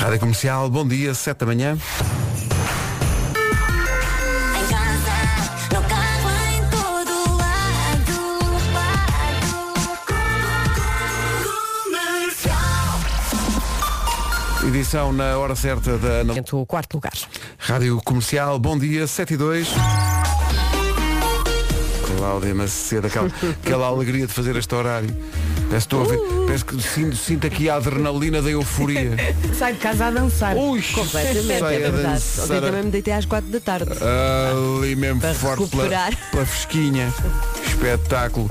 Rádio Comercial, bom dia, 7 da manhã. Edição na hora certa da o quarto lugar. Rádio Comercial, bom dia, 7 e 2. Cláudia Macedo, aquela, aquela alegria de fazer este horário. Parece, que estou a ver, parece que sinto, sinto aqui a adrenalina da euforia. Sai de casa a dançar. Ui, Completamente, sai é a verdade. dançar. Ontem também me deitei às quatro da tarde. Ali mesmo Para forte pela, recuperar. pela fresquinha. Espetáculo.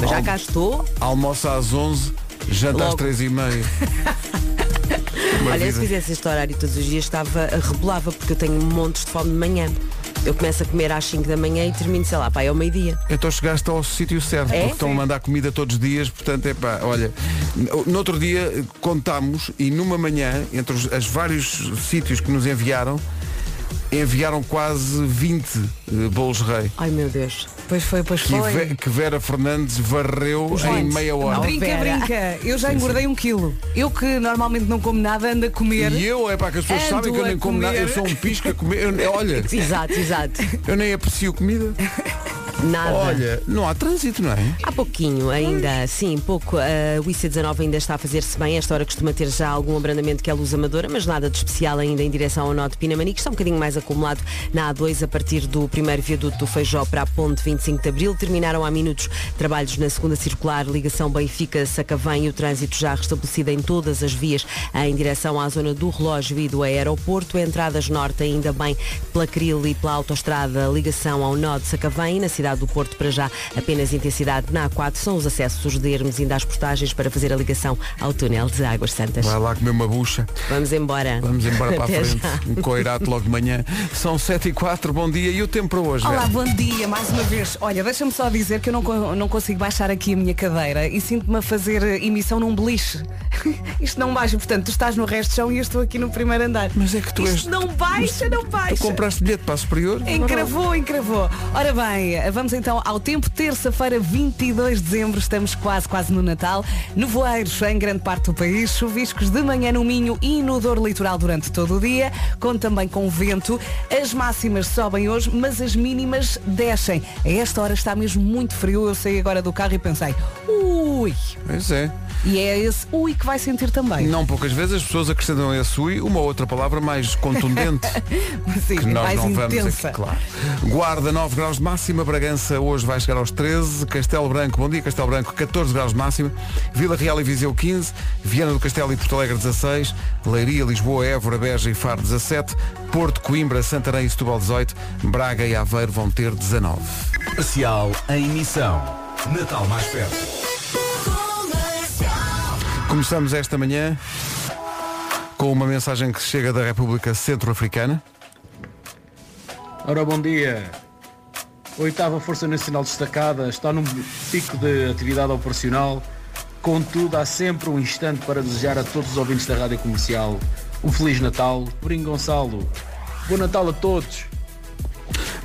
Mas já al- cá estou. Almoço às 11, janta às Logo. 3 e meia. Uma Olha, vida. se fizesse este horário todos os dias estava rebolava porque eu tenho montes de fome de manhã. Eu começo a comer às 5 da manhã e termino, sei lá, pá, é ao meio-dia. Então chegaste ao sítio certo, É? porque estão a mandar comida todos os dias, portanto é pá, olha, no outro dia eh, contámos e numa manhã, entre os as vários sítios que nos enviaram, enviaram quase 20 eh, bolos rei. Ai meu Deus. Pois foi, pois Que, foi. Ve- que Vera Fernandes varreu em meia hora. Não, Brinca, Vera. brinca. Eu já engordei um quilo. Eu que normalmente não como nada, ando a comer. E eu, é pá, que as pessoas sabem que eu nem como nada, eu sou um pisco a comer. Eu- olha, Exato, exato. eu nem aprecio comida. Nada. Olha, não há trânsito, não é? Há pouquinho ainda, sim, pouco. Uh, o IC19 ainda está a fazer-se bem. Esta hora costuma ter já algum abrandamento que é a luz amadora, mas nada de especial ainda em direção ao Norte de Pinamanique. Está um bocadinho mais acumulado na A2 a partir do primeiro viaduto do Feijó para a ponte 25 de Abril. Terminaram há minutos trabalhos na segunda circular, ligação Benfica-Sacavém e o trânsito já restabelecido em todas as vias em direção à zona do relógio e do aeroporto. Entradas norte ainda bem pela Cril e pela autoestrada, ligação ao nó de Sacavém e na cidade do Porto para já apenas intensidade na A4 são os acessos de Hermes ainda às portagens para fazer a ligação ao túnel de Águas Santas. Vai lá comer uma bucha. Vamos embora. Vamos embora para a frente. já. Um coirato logo de manhã. São 7 e 4, bom dia. E o tempo para hoje? Olá, Vera? bom dia, mais uma vez. Olha, deixa-me só dizer que eu não, co- não consigo baixar aqui a minha cadeira e sinto-me a fazer eh, emissão num beliche. Isto não baixa, portanto, tu estás no resto de chão e eu estou aqui no primeiro andar. Mas é que tu és- Isto não baixa, não baixa. Tu compraste bilhete para a superior? Encravou, encravou. Ora bem, vamos então ao tempo. Terça-feira, 22 de dezembro, estamos quase, quase no Natal. Nevoeiros em grande parte do país, chuviscos de manhã no Minho e no Douro Litoral durante todo o dia, conto também com vento. As máximas sobem hoje, mas as mínimas descem. A esta hora está mesmo muito frio. Eu saí agora do carro e pensei, ui. Pois é. E é esse ui que vai sentir também. Não poucas vezes as pessoas acrescentam a esse ui uma outra palavra mais contundente. Sim, que nós mais não intensa. vamos aqui, claro. Guarda 9 graus de máxima, Bragança hoje vai chegar aos 13, Castelo Branco, bom dia Castelo Branco, 14 graus de máxima, Vila Real e Viseu 15, Viana do Castelo e Porto Alegre 16, Leiria, Lisboa, Évora, Beja e Faro 17, Porto, Coimbra, Santarém e Setúbal 18, Braga e Aveiro vão ter 19. Comercial em emissão. Natal mais perto. Começamos esta manhã com uma mensagem que chega da República Centro-Africana. Ora, bom dia. A oitava Força Nacional Destacada está num pico de atividade operacional. Contudo, há sempre um instante para desejar a todos os ouvintes da Rádio Comercial um Feliz Natal. Brinco Gonçalo. Bom Natal a todos.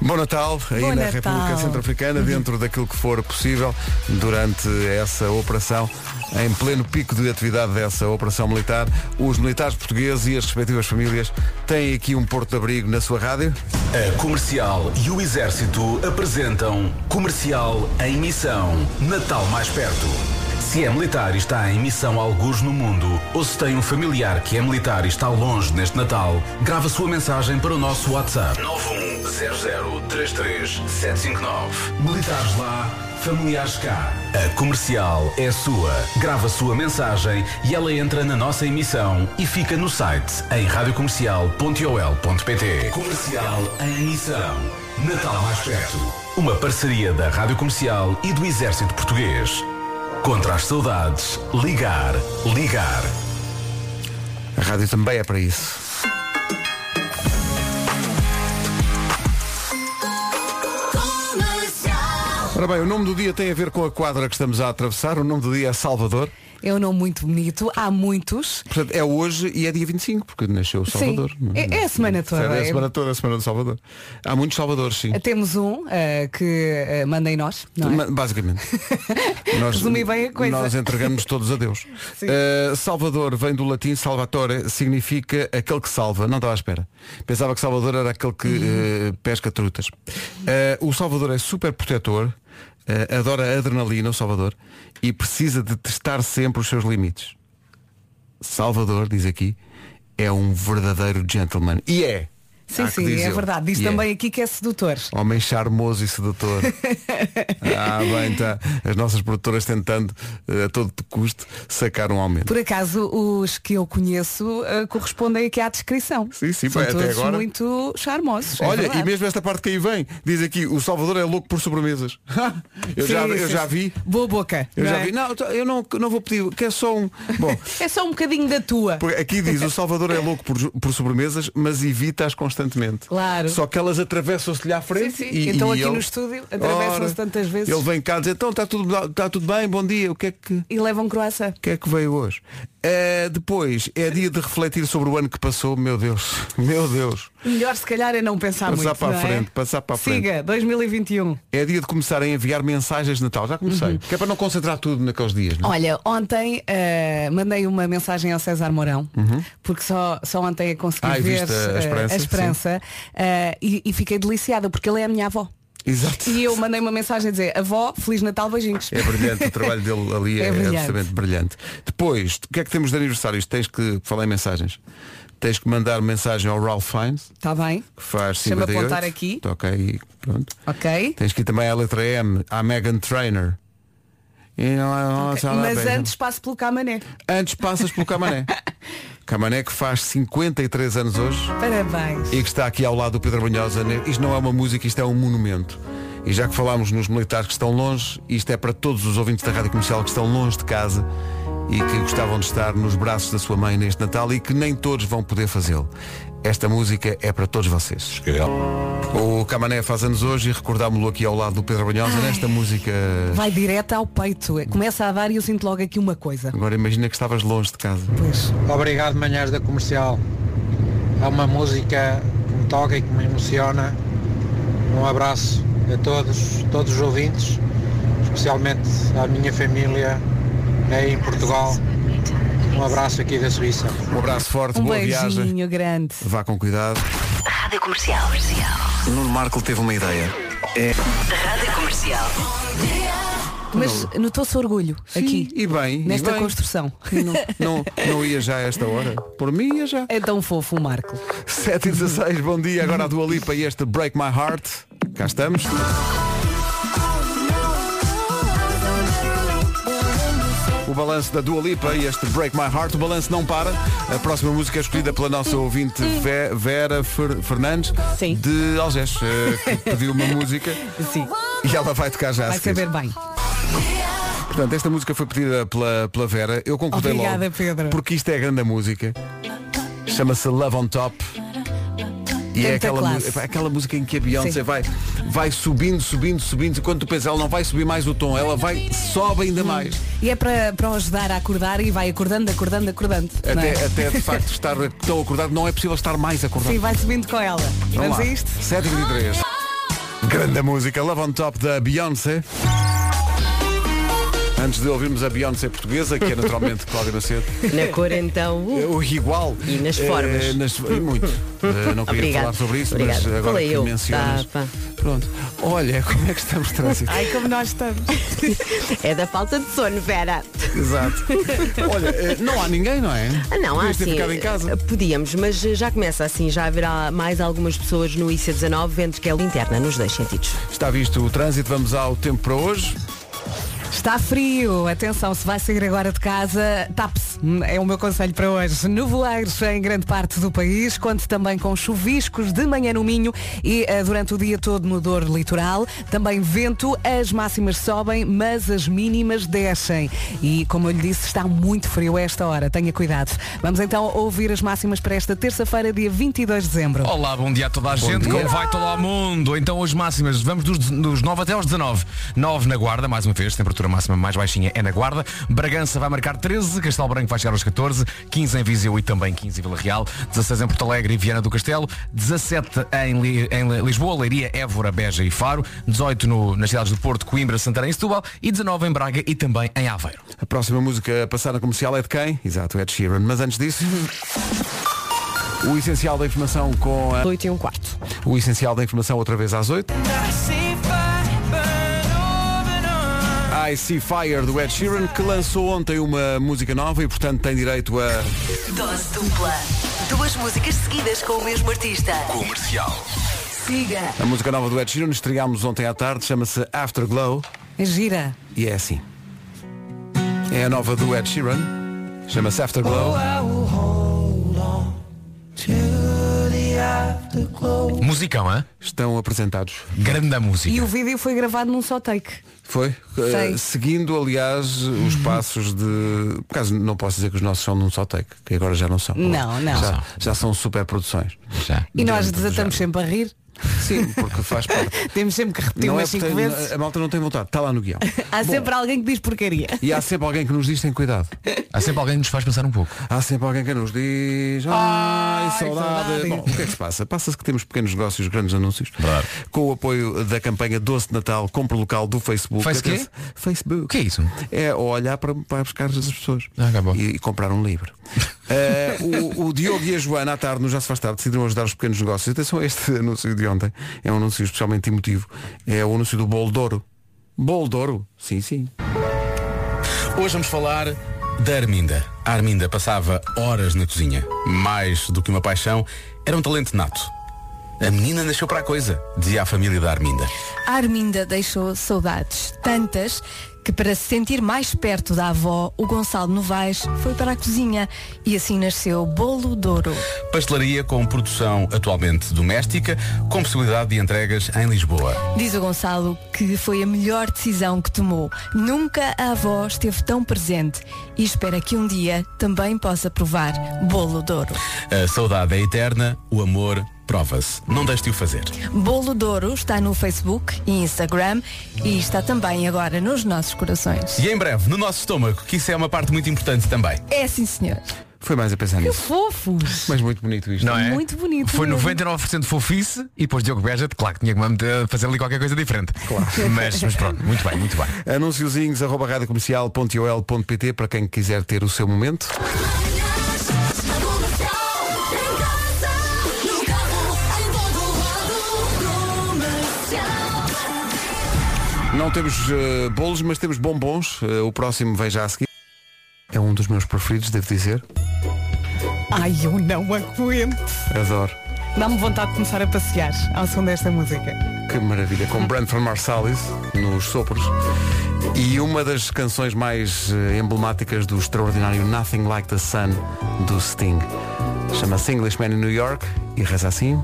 Bom Natal, aí Bom na Natal. República Centro-Africana, dentro daquilo que for possível durante essa operação, em pleno pico de atividade dessa operação militar, os militares portugueses e as respectivas famílias têm aqui um porto de abrigo na sua rádio. A Comercial e o Exército apresentam Comercial em missão. Natal mais perto. Se é militar e está em missão alguns no mundo, ou se tem um familiar que é militar e está longe neste Natal, grava sua mensagem para o nosso WhatsApp 910033759. Militares lá, familiares cá. A Comercial é sua. Grava sua mensagem e ela entra na nossa emissão e fica no site em radiocomercial.ol.pt. Comercial em missão. Natal mais perto. Uma parceria da Rádio Comercial e do Exército Português. Contra as saudades, ligar, ligar. A rádio também é para isso. Ora bem, o nome do dia tem a ver com a quadra que estamos a atravessar. O nome do dia é Salvador. É um nome muito bonito. Há muitos. Portanto, é hoje e é dia 25, porque nasceu o Salvador. Sim. É, é a semana toda. É a É- semana toda, a semana do Salvador. Há muitos Salvadores, sim. Temos um eh, que uh, manda em nós, não é? Basicamente. nós, Resumi bem a coisa. Nós entregamos todos a Deus. Uh, Salvador vem do latim salvatore, significa aquele que salva. Não estava à espera. Pensava que Salvador era aquele que Uhum. uh, pesca trutas. Uh, o Salvador é super protetor, uh, adora adrenalina, o Salvador, e precisa de testar sempre os seus limites. Salvador, diz aqui, é um verdadeiro gentleman. E é. Sim, que sim, é verdade. Diz E é. também aqui que é sedutor. Homem charmoso e sedutor. ah, bem, tá. As nossas produtoras tentando, eh, a todo custo, sacar um aumento. Por acaso, os que eu conheço eh, correspondem aqui à descrição. Sim, sim, São bem, até todos agora. muito charmosos. é Olha, verdade. e mesmo esta parte que aí vem, diz aqui, o Salvador é louco por sobremesas. eu, já, Sim, eu sim, já sim. vi. Boa boca. Eu não já é? vi. Não, eu não, não vou pedir, quer só um. Bom, É só um bocadinho da tua. aqui diz, o Salvador é louco por, por sobremesas, mas evita-as constantemente. Claro. Só que elas atravessam-se-lhe à frente. Sim, sim. E, Então e aqui ele- no estúdio atravessam-se tantas vezes. Ele vem cá dizer, então está tudo, está tudo bem, bom dia, o que é que. E levam croissant. O que é que veio hoje? Eh, depois, é dia de refletir sobre o ano que passou, meu Deus, meu Deus. Melhor se calhar é não pensar Passar muito. para a é? frente, passar para a frente. Siga, 2021. É dia de começar a enviar mensagens de Natal. Já comecei. Que é para não concentrar tudo naqueles dias. Não? é? Olha, ontem eh, mandei uma mensagem ao César Mourão, porque só, só ontem é consegui Uhum. Ah, ver viste a eh, Esperança, a esperança eh, e, e fiquei deliciada porque ele é a minha avó. Exato. E eu mandei uma mensagem a dizer, avó, Feliz Natal, beijinhos. É brilhante, o trabalho dele ali é, É brilhante. absolutamente brilhante. Depois, o que é que temos de aniversários? Tens que falar em mensagens. Tens que mandar mensagem ao Ralph Fiennes, Está bem? que faz Deixa-me 58. apontar aqui. Ok, e pronto. Ok. Tens que ir também à letra M, à Megan Trainer. E não há sala Mas antes passo pelo Camané. Antes passas pelo Camané. Camané que faz 53 anos hoje Parabéns. e que está aqui ao lado do Pedro Brunhosa. Isto não é uma música, isto é um monumento. E já que falámos nos militares que estão longe, isto é para todos os ouvintes da Rádio Comercial que estão longe de casa e que gostavam de estar nos braços da sua mãe neste Natal e que nem todos vão poder fazê-lo. Esta música é para todos vocês. O Camané faz anos hoje e recordámo-lo aqui ao lado do Pedro Brunhosa nesta música. Vai direto ao peito. Começa a dar e eu sinto logo aqui uma coisa. Agora imagina que estavas longe de casa. Pois. Obrigado, Manhãs da Comercial. É uma música que me toca e que me emociona. Um abraço a todos, todos os ouvintes, especialmente à minha família em Portugal. Um abraço aqui da Suíça. Um abraço forte, Um boa viagem. beijinho grande. Vá com cuidado. Rádio Comercial. Nuno Marco teve uma ideia. É Rádio Comercial. Mas notou-se orgulho aqui, e bem, e nesta bem. construção. Não, não, não ia já a esta hora. Por mim ia já. É tão fofo o Marco. 7 e 16, bom dia. Agora a Dua Lipa e este Break My Heart. Cá estamos. O balanço da Dua Lipa e este Break My Heart. O balanço não para. A próxima música é escolhida pela nossa ouvinte Ve- Vera Fer- Fernandes Sim. de Algés, eh, que pediu uma música Sim. e ela vai tocar já Vai saber bem. Portanto, esta música foi pedida pela, pela Vera. Eu concordei Obrigada, logo. Pedro. Porque isto é a grande música. Chama-se Love on Top. E é aquela, é aquela música em que a Beyoncé Sim. vai, vai subindo, subindo, subindo. E quando tu pensas, ela não vai subir mais o tom, ela vai, sobe ainda mais. E é para, para ajudar a acordar e vai acordando, acordando, acordando. Até, é? até de facto estar tão acordado, não é possível estar mais acordado. Sim, vai subindo com ela. Vamos Vamos lá. a isto? 7h23. Grande música, Love on Top da Beyoncé. Antes de ouvirmos a Beyoncé portuguesa, que é naturalmente Cláudia Macedo. Na cor então. uh, O igual. E nas Eh, formas. nas- e muito. Eh, não queria Obrigada. falar sobre isso, Obrigada. mas agora Falei que eu. mencionas. Tá. Pronto. Olha, como é que estamos de trânsito? Ai, como nós estamos. É da falta de sono, Vera. Exato. Olha, eh, não há ninguém, não é? Ah, não, há Podias ter assim. ficado em casa. eh, Podíamos, mas já começa assim, já haverá mais algumas pessoas no IC19, vendo que é linterna nos dois sentidos. Está visto o trânsito, vamos ao tempo para hoje. Está frio, atenção, se vai sair agora de casa, tape-se, é o meu conselho para hoje. Nevoeiros em grande parte do país, conte também com chuviscos de manhã no Minho e eh, durante o dia todo no Douro Litoral. Também vento, as máximas sobem, mas as mínimas descem. E como eu lhe disse, está muito frio a esta hora, tenha cuidado. Vamos então ouvir as máximas para esta terça-feira, dia 22 de dezembro. Olá, bom dia a toda a gente, como vai todo o mundo? Então hoje máximas, vamos dos, dos 9 até aos 19. 9 na Guarda, mais uma vez, temperatura máxima mais baixinha é na Guarda. Bragança vai marcar 13, Castelo Branco vai chegar aos 14, 15 em Viseu e também 15 em Vila Real, 16 em Porto Alegre e Viana do Castelo, 17 em, Li- em Lisboa, Leiria, Évora, Beja e Faro, 18 no- nas cidades do Porto, Coimbra, Santarém e Setúbal e 19 em Braga e também em Aveiro. A próxima música a passar na comercial é de quem? Exato, Ed Sheeran. Mas antes disso, o essencial da informação com a... 8 e um quarto. O essencial da informação outra vez às 8. I See Fire do Ed Sheeran, que lançou ontem uma música nova e portanto tem direito a... Dose dupla. Duas músicas seguidas com o mesmo artista. Comercial. Siga. A música nova do Ed Sheeran estreámos ontem à tarde, chama-se Afterglow Gira. e é assim. É a nova do Ed Sheeran, chama-se Afterglow. Musicão, hã? Estão apresentados. Grande música. E o vídeo foi gravado num só take. Foi? Sei. Eh, seguindo, aliás, os passos de. Por acaso não posso dizer que os nossos são num só take, que agora já não são. Não, não. Já, já são super produções. Já. E nós desatamos sempre a rir. Sim, porque faz parte. Temos sempre que repetir não é umas cinco porque vezes. a malta não tem vontade, está lá no guião. Há Bom, sempre alguém que diz porcaria. E há sempre alguém que nos diz tem cuidado. Há sempre alguém que nos faz pensar um pouco. Há sempre alguém que nos diz Ai, Ai, saudade. saudade. Bom, o que é que se passa? Passa-se que temos pequenos negócios, grandes anúncios Verdade. Com o apoio da campanha Doce de Natal Compre Local do Facebook Faz quê? Facebook O que é isso? É olhar para, para buscar as pessoas Ah, e, e comprar um livro. Eh, o, o Diogo e a Joana à tarde, no Já se faz tarde, decidiram ajudar os pequenos negócios. Atenção a este anúncio de ontem. É um anúncio especialmente emotivo. É o anúncio do bolo de ouro. Bolo de ouro? Sim, sim. Hoje vamos falar da Arminda. A Arminda passava horas na cozinha. Mais do que uma paixão, era um talento nato. A menina nasceu para a coisa, dizia a família da Arminda. A Arminda deixou saudades, tantas que para se sentir mais perto da avó, o Gonçalo Novaes foi para a cozinha e assim nasceu Bolo Douro. Pastelaria com produção atualmente doméstica, com possibilidade de entregas em Lisboa. Diz o Gonçalo que foi a melhor decisão que tomou. Nunca a avó esteve tão presente e espera que um dia também possa provar Bolo Douro. A saudade é eterna, o amor prova-se. Não deixe de o fazer. Bolo Douro está no Facebook e Instagram e está também agora nos nossos corações. E em breve, no nosso estômago, que isso é uma parte muito importante também. É sim, senhor. Foi mais a pensar nisso. Fofos. Mas muito bonito isto. Não é? Muito bonito Foi mesmo. 99% fofice e depois Diogo Beja, claro que tinha que fazer ali qualquer coisa diferente. Claro. Mas, mas pronto, muito bem, muito bem. Anunciozinhos arroba radiocomercial.ol.pt para quem quiser ter o seu momento. Não temos eh, bolos, mas temos bombons. Eh, o próximo vem já a seguir. É um dos meus preferidos, devo dizer. Ai, eu não aguento. Adoro. Dá-me vontade de começar a passear ao som desta música. Que maravilha. Com Brentford Marsalis nos sopros. E uma das canções mais eh, emblemáticas do extraordinário Nothing Like the Sun do Sting. Chama-se Englishman in New York e reza assim.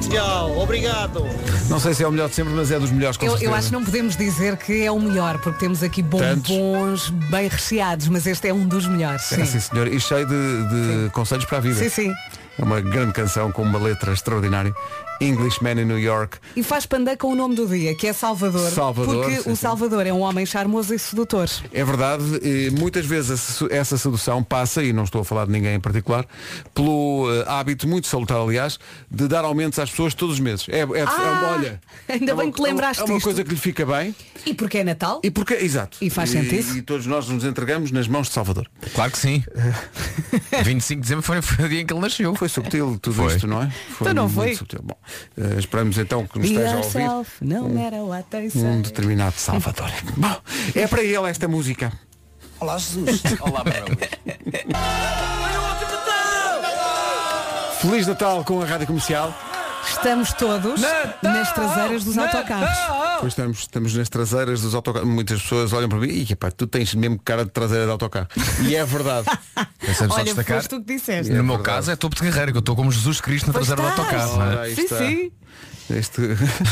Tchau, obrigado. Não sei se é o melhor de sempre, mas é dos melhores com Eu, eu acho que não podemos dizer que é o melhor, porque temos aqui bombons bem recheados, mas este é um dos melhores. É, sim, senhor. E cheio de, de conselhos para a vida. Sim, sim. É uma grande canção com uma letra extraordinária. Englishman in New York. E faz pandã com o nome do dia, que é Salvador. Salvador, Porque sim, o sim. Salvador é um homem charmoso e sedutor. É verdade, e muitas vezes essa sedução passa, e não estou a falar de ninguém em particular, pelo eh, hábito muito salutar, aliás, de dar aumentos às pessoas todos os meses. É, é, é uma- olha, ainda é bem uma- que lembraste É uma disto. coisa que lhe fica bem E porque é Natal? e porque, exato. E faz sentido. E, todos nós nos entregamos nas mãos de Salvador. Claro que sim. 25 de dezembro foi, foi o dia em que ele nasceu. Foi subtil tudo Foi. isto, não é? Foi Então não muito foi? subtil. Bom, eh, esperamos então que nos Be esteja a ouvir no matter what they say. um determinado Salvador. Bom, é para ele esta música. Olá, Jesus. Olá, meu. Feliz Natal com a Rádio Comercial. Estamos todos nas traseiras dos autocarros. Pois estamos, estamos nas traseiras dos autocarros. Muitas pessoas olham para mim e epá, tu tens mesmo cara de traseira de autocarro. E é verdade. Pensamos Olha, destacar. foste tu que disseste. No meu caso é topo de carreira, que eu estou como Jesus Cristo na Pois traseira do estás. autocarro. não é? Ora, Sim, está. sim. Este,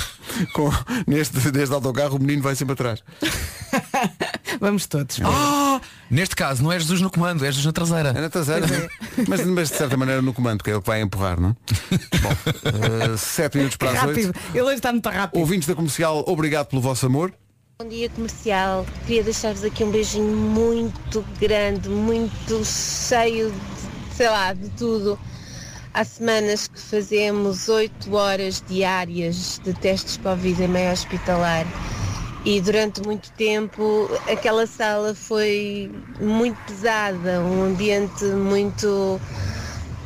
com, neste, neste autocarro o menino vai sempre atrás. Vamos todos. Ah, neste caso não é Jesus no comando, é Jesus na traseira. É na traseira. Mas, mas de certa maneira no comando, que é ele que vai empurrar, não? Bom, eh, sete minutos para as oito. Ele hoje está muito rápido. Ouvintes da comercial, obrigado pelo vosso amor. Bom dia comercial. Queria deixar-vos aqui um beijinho muito grande, muito cheio de, sei lá, de tudo. Há semanas que fazemos 8 horas diárias de testes Covid em meio hospitalar. E durante muito tempo aquela sala foi muito pesada, um ambiente muito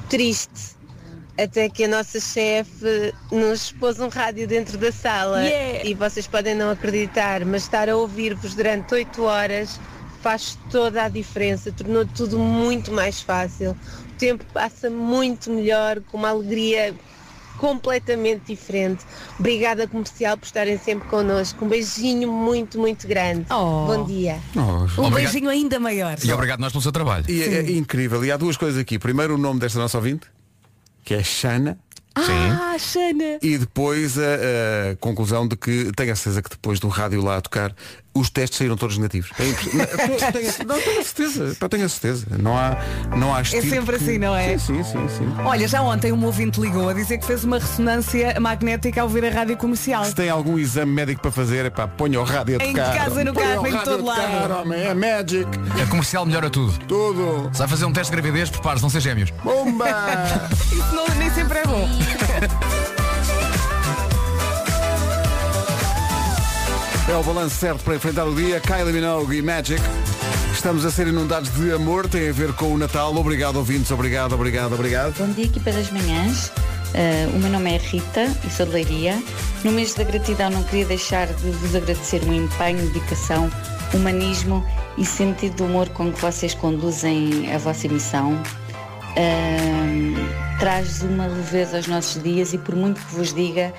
triste. Até que a nossa chefe nos pôs um rádio dentro da sala Yeah. e vocês podem não acreditar, mas estar a ouvir-vos durante 8 horas faz toda a diferença, tornou tudo muito mais fácil. O tempo passa muito melhor, com uma alegria completamente diferente. Obrigada comercial por estarem sempre connosco. Um beijinho muito, muito grande. Oh. Bom dia. Oh, Um Obrigado. beijinho ainda maior. E obrigado nós pelo seu trabalho. E é, é incrível. E há duas coisas aqui. Primeiro o nome desta nossa ouvinte, que é Xana. Ah, Xana. E depois a, a conclusão de que tenho a certeza que depois do rádio lá a tocar, os testes saíram todos negativos. É. Não, tenho, não, tenho a certeza. Pá, tenho a certeza. Não há, não há É sempre que- assim, não é? Sim, sim, sim, sim. Olha, já ontem um ouvinte ligou a dizer que fez uma ressonância magnética ao ouvir a rádio comercial. Se tem algum exame médico para fazer, epá, ponha o rádio a Em tocar. casa, no carro, em rádio todo lado. homem, é magic. A comercial melhora tudo. Tudo. Se vai fazer um teste de gravidez, prepare-se, não ser gêmeos. Bomba! Isso não- nem sempre é bom. É o balanço certo para enfrentar o dia. Kylie Minogue e Magic. Estamos a ser inundados de amor, tem a ver com o Natal. Obrigado, ouvintes. Obrigado, obrigado, obrigado. Bom dia, equipa das manhãs. Uh, o meu nome é Rita e sou de Leiria. No mês da gratidão não queria deixar de vos agradecer o empenho, dedicação, humanismo e sentido de humor com que vocês conduzem a vossa emissão. Uh, traz uma leveza aos nossos dias e por muito que vos diga,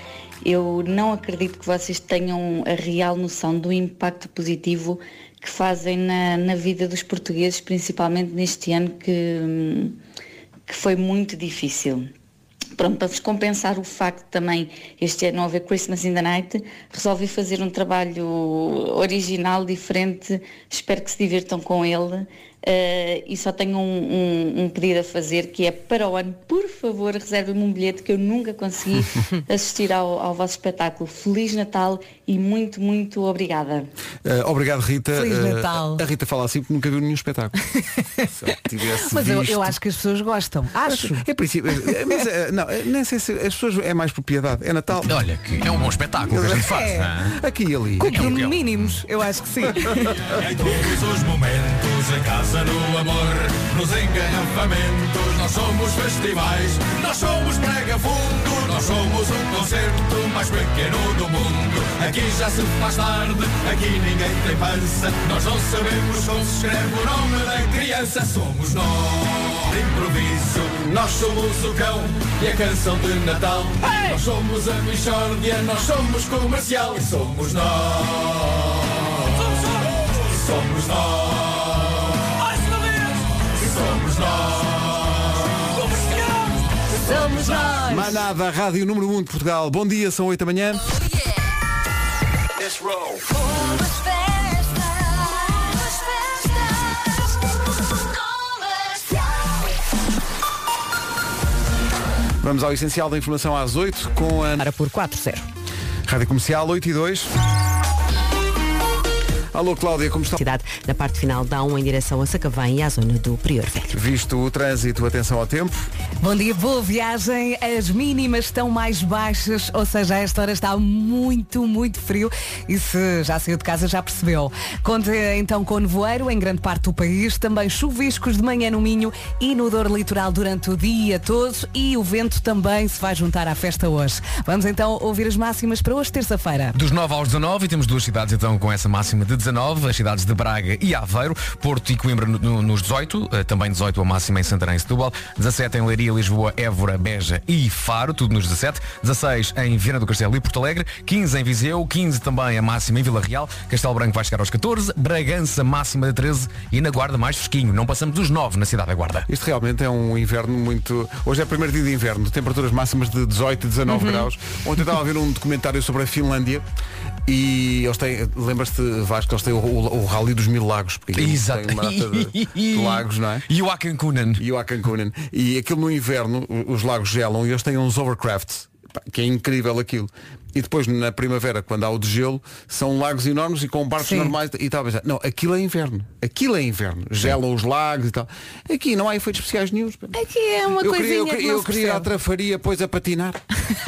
eu não acredito que vocês tenham a real noção do impacto positivo que fazem na, na vida dos portugueses, principalmente neste ano que, que foi muito difícil. Pronto, para vos compensar o facto também este ano haver Christmas in the Night, resolvi fazer um trabalho original, diferente, espero que se divirtam com ele. Eh, e só tenho um, um- um pedido a fazer que é para o ano, por favor, reservem-me um bilhete que eu nunca consegui assistir ao, ao vosso espetáculo. Feliz Natal e muito, muito obrigada. Eh, obrigado, Rita. Feliz Eh, Natal. a Rita fala assim porque nunca viu nenhum espetáculo. Mas eu, eu acho que as pessoas gostam. Acho. É princípio. eh, Mas, não, nem sei se as pessoas é mais propriedade. É Natal. Olha, que é um bom espetáculo que a gente faz. É. é? Aqui e ali. Com É um guião. mínimos, eu acho que sim. Em casa, no amor, nos engarrafamentos, nós somos festivais, nós somos prega fundo, nós somos o concerto mais pequeno do mundo. Aqui já se faz tarde, aqui ninguém tem pança, nós não sabemos como se escreve o nome da criança. Somos nós, de improviso, nós somos o cão e a canção de Natal. Nós somos a Michórdia, nós somos comercial e somos nós. Somos nós. Somos nós. Somos nós. Manada, Rádio Número 1 de Portugal. Bom dia, são 8 da manhã. Let's roll. Festas, comercial. Vamos ao essencial da informação às 8 com a Para por 4-0. Rádio Comercial 8 e 2. Alô, Cláudia, como está? Cidade, na parte final dá um em direção a Sacavém e à zona do Prior Velho. Visto o trânsito, atenção ao tempo. Bom dia, boa viagem. As mínimas estão mais baixas, ou seja, a esta hora está muito, muito frio. E se já saiu de casa, já percebeu. Conta então com nevoeiro em grande parte do país, também chuviscos de manhã no Minho e no Dor Litoral durante o dia todo. E o vento também se vai juntar à festa hoje. Vamos então ouvir as máximas para hoje, terça-feira. Dos 9 aos 19 e temos duas cidades então com essa máxima de 19 19, as cidades de Braga e Aveiro, Porto e Coimbra no- no- nos 18, eh, também 18 a máxima em Santarém e Setúbal, 17 em Leiria, Lisboa, Évora, Beja e Faro, tudo nos 17, 16 em Viana do Castelo e Porto Alegre, 15 em Viseu, 15 também a máxima em Vila Real, Castelo Branco vai chegar aos 14, Bragança máxima de 13 e na Guarda mais fresquinho, não passamos dos 9 na cidade da Guarda. Isto realmente é um inverno muito. Hoje é o primeiro dia de inverno, temperaturas máximas de 18 e 19 Uhum. graus. Ontem estava a ver um documentário sobre a Finlândia e eles têm. Lembras-te, Vasco, eles têm o, o, o Rally dos Mil Lagos, porque Exato. tem uma data de, de lagos, não é? E o Akankunen. E o Akankunen. E aquilo no inverno, os lagos gelam e eles têm uns overcrafts, que é incrível aquilo. E depois na primavera, quando há o de gelo, são lagos enormes e com barcos Sim. normais e tal. Não, aquilo é inverno. Aquilo é inverno. Gelam os lagos e tal. Aqui não há efeitos especiais nenhum. Aqui é uma eu coisinha queria, eu, que eu queria percebe. trafaria depois a patinar.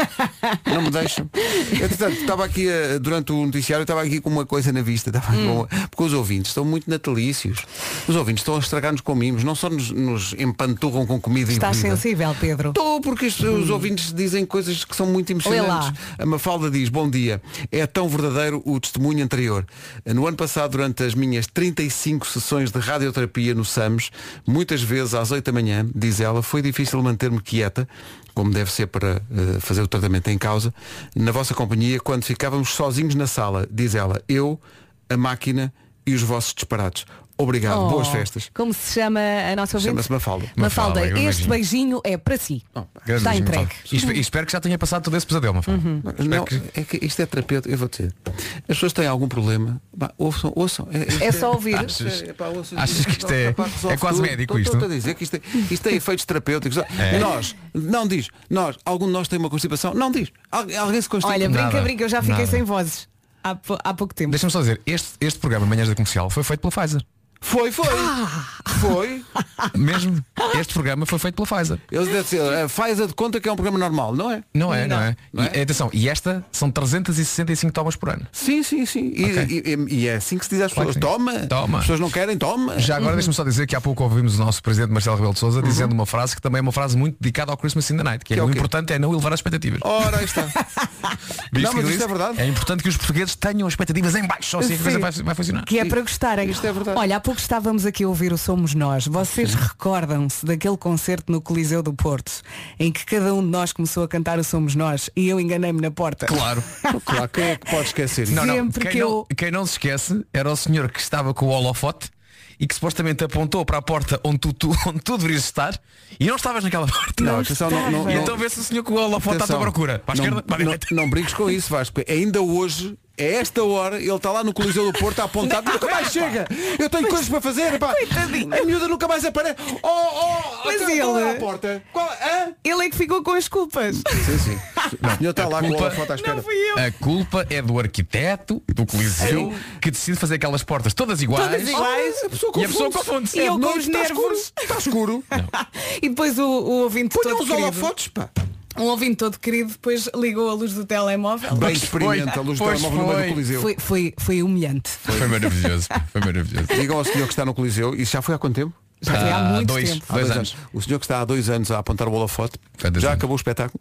não me deixam. Entretanto, estava aqui eh, durante o noticiário, estava aqui com uma coisa na vista. Estava Hum. com- porque os ouvintes estão muito natalícios. Os ouvintes estão a estragar-nos com mimos, não só nos, nos empanturram com comida Estás e bebida. sensível, Pedro. Estou porque os, os ouvintes dizem coisas que são muito emocionantes. A Mafalda diz, bom dia. É tão verdadeiro o testemunho anterior. No ano passado, durante as minhas 35 sessões de radioterapia no SAMS, muitas vezes às 8 da manhã, diz ela, foi difícil manter-me quieta, como deve ser para eh, fazer o tratamento em causa, na vossa companhia, quando ficávamos sozinhos na sala, diz ela, eu, a máquina e os vossos disparados. Obrigado, Oh, boas festas. Como se chama a nossa ouvinte? Chama-se Mafalda. Mafalda, Mafalda, este beijinho é para si. Grande Está entregue. Mafalda. E espe- espero que já tenha passado todo esse pesadelo, Mafalda. Uhum. Não, é que isto é terapeuta, eu vou dizer. As pessoas têm algum problema, pá, ouçam, ouçam. isto É só ouvir. Achas- É, pá, ouçam, achas que isto é- é quase tudo. médico Estou- isto? Estou a dizer que isto, é, isto tem efeitos terapêuticos. É. Nós, não diz, nós, algum de nós tem uma constipação? Não diz. Al- Alguém se constipa? Olha, brinca, Nada, brinca, eu já fiquei nada. sem vozes. Há, há pouco tempo. Deixa-me só dizer, este, este programa Manhãs da Comercial foi feito pela Pfizer. Foi, foi. Foi. Mesmo, este programa foi feito pela Pfizer. Eles devem dizer, a Pfizer de conta que é um programa normal, não é? Não é, não, é? Não E, atenção, e esta são 365 tomas por ano. Sim, sim, sim. E, Ok. e- e- e é assim que se diz às Claro pessoas. Toma. Toma. As pessoas não querem, toma. Já agora deixa-me só dizer que há pouco ouvimos o nosso presidente Marcelo Rebelo de Sousa dizendo uma frase que também é uma frase muito dedicada ao Christmas in the Night, que, Que é é o importante é não elevar as expectativas. Ora, aí está. Não, mas isto é verdade. É importante que os portugueses tenham as expectativas em baixo, só assim a coisa vai, vai funcionar. Que é para gostarem. Isto é verdade. Olha, pouco estávamos aqui a ouvir o Somos Nós. Vocês recordam-se daquele concerto no Coliseu do Porto, em que cada um de nós começou a cantar o Somos Nós e eu enganei-me na porta. Claro. Claro, quem é que pode esquecer isso? Não, não. Sempre Quem, que não, eu- quem não se esquece era o senhor que estava com o holofote e que supostamente apontou para a porta onde tu, tu- onde tu deverias estar e não estavas naquela porta. Não, atenção, não- não- e não- então vê-se o senhor com o holofote à tua procura. Para a não, esquerda, para a não, direita. não brinques com isso, Vasco. Ainda hoje, a esta hora, ele está lá no Coliseu do Porto a apontar, nunca mais chega. Eu tenho coisas para fazer. Pá. A miúda nunca mais aparece. Oh, oh, Mas qual é ele- a porta? Qual, hã? Ele é que ficou com as culpas. Sim, sim. o senhor está a lá com culpa- a foto à espera. Não fui eu. A culpa é do arquiteto do Coliseu que decide fazer aquelas portas todas iguais. Todas iguais. A pessoa E a pessoa confunde-se. E eu de com os está nervos. escuro. Está escuro. E depois o, o ouvinte Ponha todo os holofotes, pá. Um ouvinte todo querido depois ligou a luz do telemóvel. Bem experimenta foi. a luz do Pois telemóvel no meio foi. do Coliseu. Foi, foi, foi humilhante. Foi maravilhoso. Foi maravilhoso. Digam ao senhor que está no Coliseu, isso já foi há quanto tempo? Já foi há muito dois. tempo. Há Dois dois anos. anos. O senhor que está há dois anos a apontar o holofote Foi já anos. acabou o espetáculo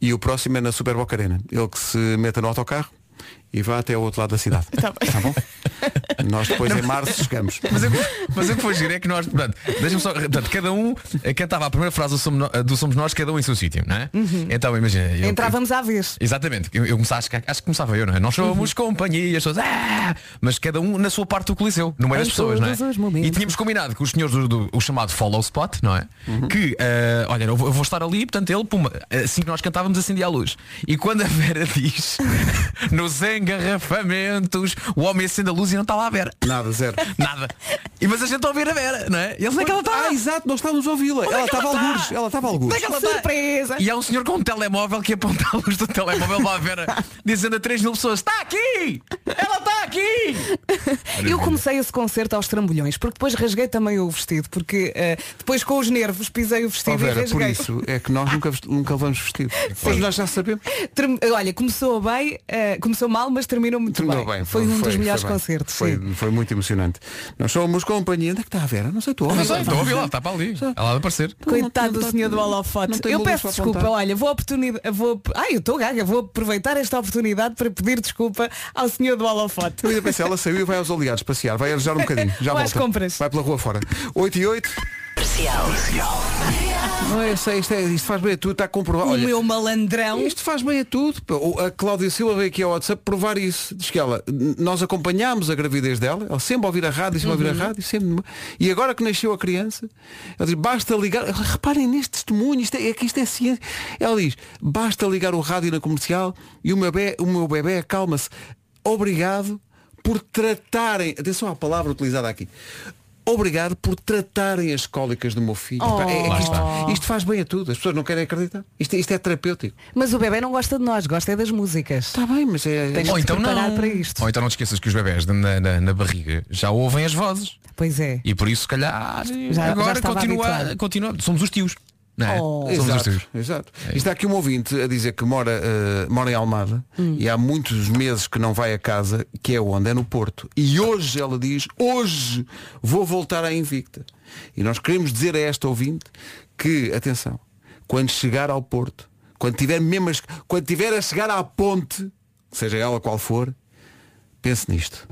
e o próximo é na Super Boca Arena. Ele que se meta no autocarro e vá até ao outro lado da cidade. Tá bem. bom? Nós depois em março chegamos. Mas, eu, mas o que foi giro é que nós, portanto, deixa-me só, portanto, cada um eh, cantava a primeira frase do Somos, No- do Somos Nós, cada um em seu sítio, não é? Então imagina. eu- Entrávamos à vez. Exatamente, eu, eu começava, acho, que- acho que começava eu, não é? Nós somos companhia, as pessoas, ah! mas cada um na sua parte do coliseu, no meio Em das pessoas, não é? E tínhamos combinado com os senhores do, do- o chamado follow spot, não é? Que, eh, olha, eu vou, eu vou estar ali, portanto ele, puma, assim que nós cantávamos, acendia a luz. E quando a Vera diz, nos engarrafamentos, o homem acende a luz e não está lá a Vera. Nada, zero. Nada. E mas a gente a ouvir a Vera, não é? E eles é que ela está. Ah, exato, nós estávamos a ouvi-la. É Ela estava a tá? algures. Ela estava a algures. Onde é que ela tá? Surpresa! E há um senhor com um telemóvel que aponta a luz do telemóvel lá a Vera dizendo a 3 mil pessoas, está aqui! Ela está aqui! Eu comecei esse concerto aos trambolhões, porque depois rasguei também o vestido, porque eh, depois com os nervos pisei o Oh, vestido Vera, e por rasguei. isso é que nós nunca, nunca levamos vestido. Mas nós já sabemos. Term- Olha, começou bem, eh, começou mal, mas terminou muito Terminou bem. bem. Foi, um dos melhores bem. concertos. Foi, foi muito emocionante. Nós somos companhia. Onde é que está a Vera? Não sei, tu Não ouves? sei, estou a ouvir lá, está para ali. Ela de aparecer. Coitado não do senhor do holofote. Eu peço desculpa, olha, vou oportunidade, vou, ai, eu estou gaga, vou aproveitar esta oportunidade para pedir desculpa ao senhor do holofote. Eu ainda pensei, ela saiu e vai vai aos aliados passear, vai arejar um bocadinho. Já Vai volta. compras. Vai pela rua fora. 8 e 8. Não é, sei, isto, é, isto faz bem a tudo, está comprovado. O Olha, meu malandrão. Isto faz bem a tudo. Pô, A Cláudia Silva veio aqui ao WhatsApp provar isso. Diz que ela, nós acompanhámos a gravidez dela, ela sempre a ouvir a rádio, sempre a ouvir a rádio, sempre. E agora que nasceu a criança, ela diz, basta ligar. Reparem neste testemunho, isto é, é que isto é ciência. Ela diz, basta ligar o rádio na comercial e o meu bebê, o meu bebê acalma-se. Obrigado por tratarem. Atenção à palavra utilizada aqui. Obrigado por tratarem as cólicas do meu filho. Oh. Pá, é- é isto, isto faz bem a tudo. As pessoas não querem acreditar. Isto, isto é terapêutico. Mas o bebê não gosta de nós, gosta é das músicas. Está bem, mas é. Tens Ou então preparar não. para isto. Ou então não te esqueças que os bebés na, na, na barriga já ouvem as vozes. Pois é. E por isso, se calhar, Já- já agora estava continua, habituado. continua. Somos os tios. Não é? Oh. Somos os Exato, tios. exato. E está aqui um ouvinte a dizer que mora, eh, mora em Almada e há muitos meses que não vai a casa, que é onde? É no Porto. E hoje ela diz, hoje vou voltar à Invicta. E nós queremos dizer a esta ouvinte que, atenção, quando chegar ao Porto, quando tiver mesmo, quando tiver a chegar à ponte, seja ela qual for, pense nisto.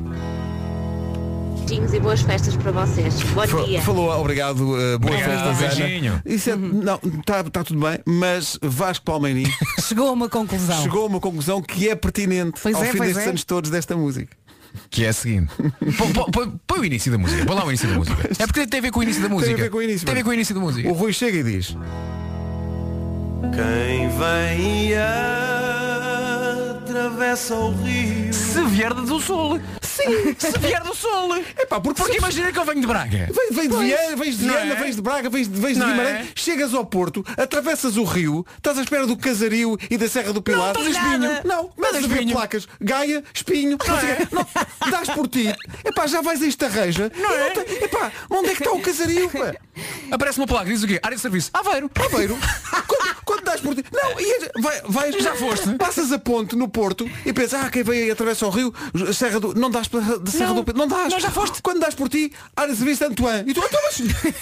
Beijinhos e boas festas para vocês. Bom Fa- dia. Falou, obrigado, uh, boa Obrigado, festa, Ana. beijinho. Isso é, não, está tá tudo bem, mas Vasco Palmeirim Chegou a uma conclusão. chegou a uma conclusão que é pertinente Pois ao é, fim pois destes é. anos todos desta música. Que é a seguinte. Põe- o início da música. Põe lá o início da música. É porque tem a ver com o início da música. Tem a ver com o início. Tem a ver mano. com o início da música. O Rui chega e diz Quem vem atravessa o rio. Se vier do Sul. Sim, se vier do Sul. Epá, porque, Porque imagina que eu venho de Braga. Vem, vem de Viana, vens de Não Viana, é? vens de Braga, vens, de- vens de Não Guimarães, é? chegas ao Porto, atravessas o rio, estás à espera do Casario e da Serra do Pilar. Não, espinho. Não, Estás a ver placas. Gaia, espinho, não, quê. não, dás por ti. Epá, já vais a esta reja. Não é? tem- epá, onde é que está o Casario? Pá? Aparece uma placa, diz o quê? Área de serviço. Aveiro. Aveiro. quando, quando dás por ti. Não, e vai, vais, Já foste? Passas a ponte no Porto e pensas, ah, quem veio aí atravessa o rio, Serra do. Não dás para de Serra Não, do Pedro. Não dás. não, já foste. Quando dás por ti, área de serviço de Antoine. E tu, então, mas.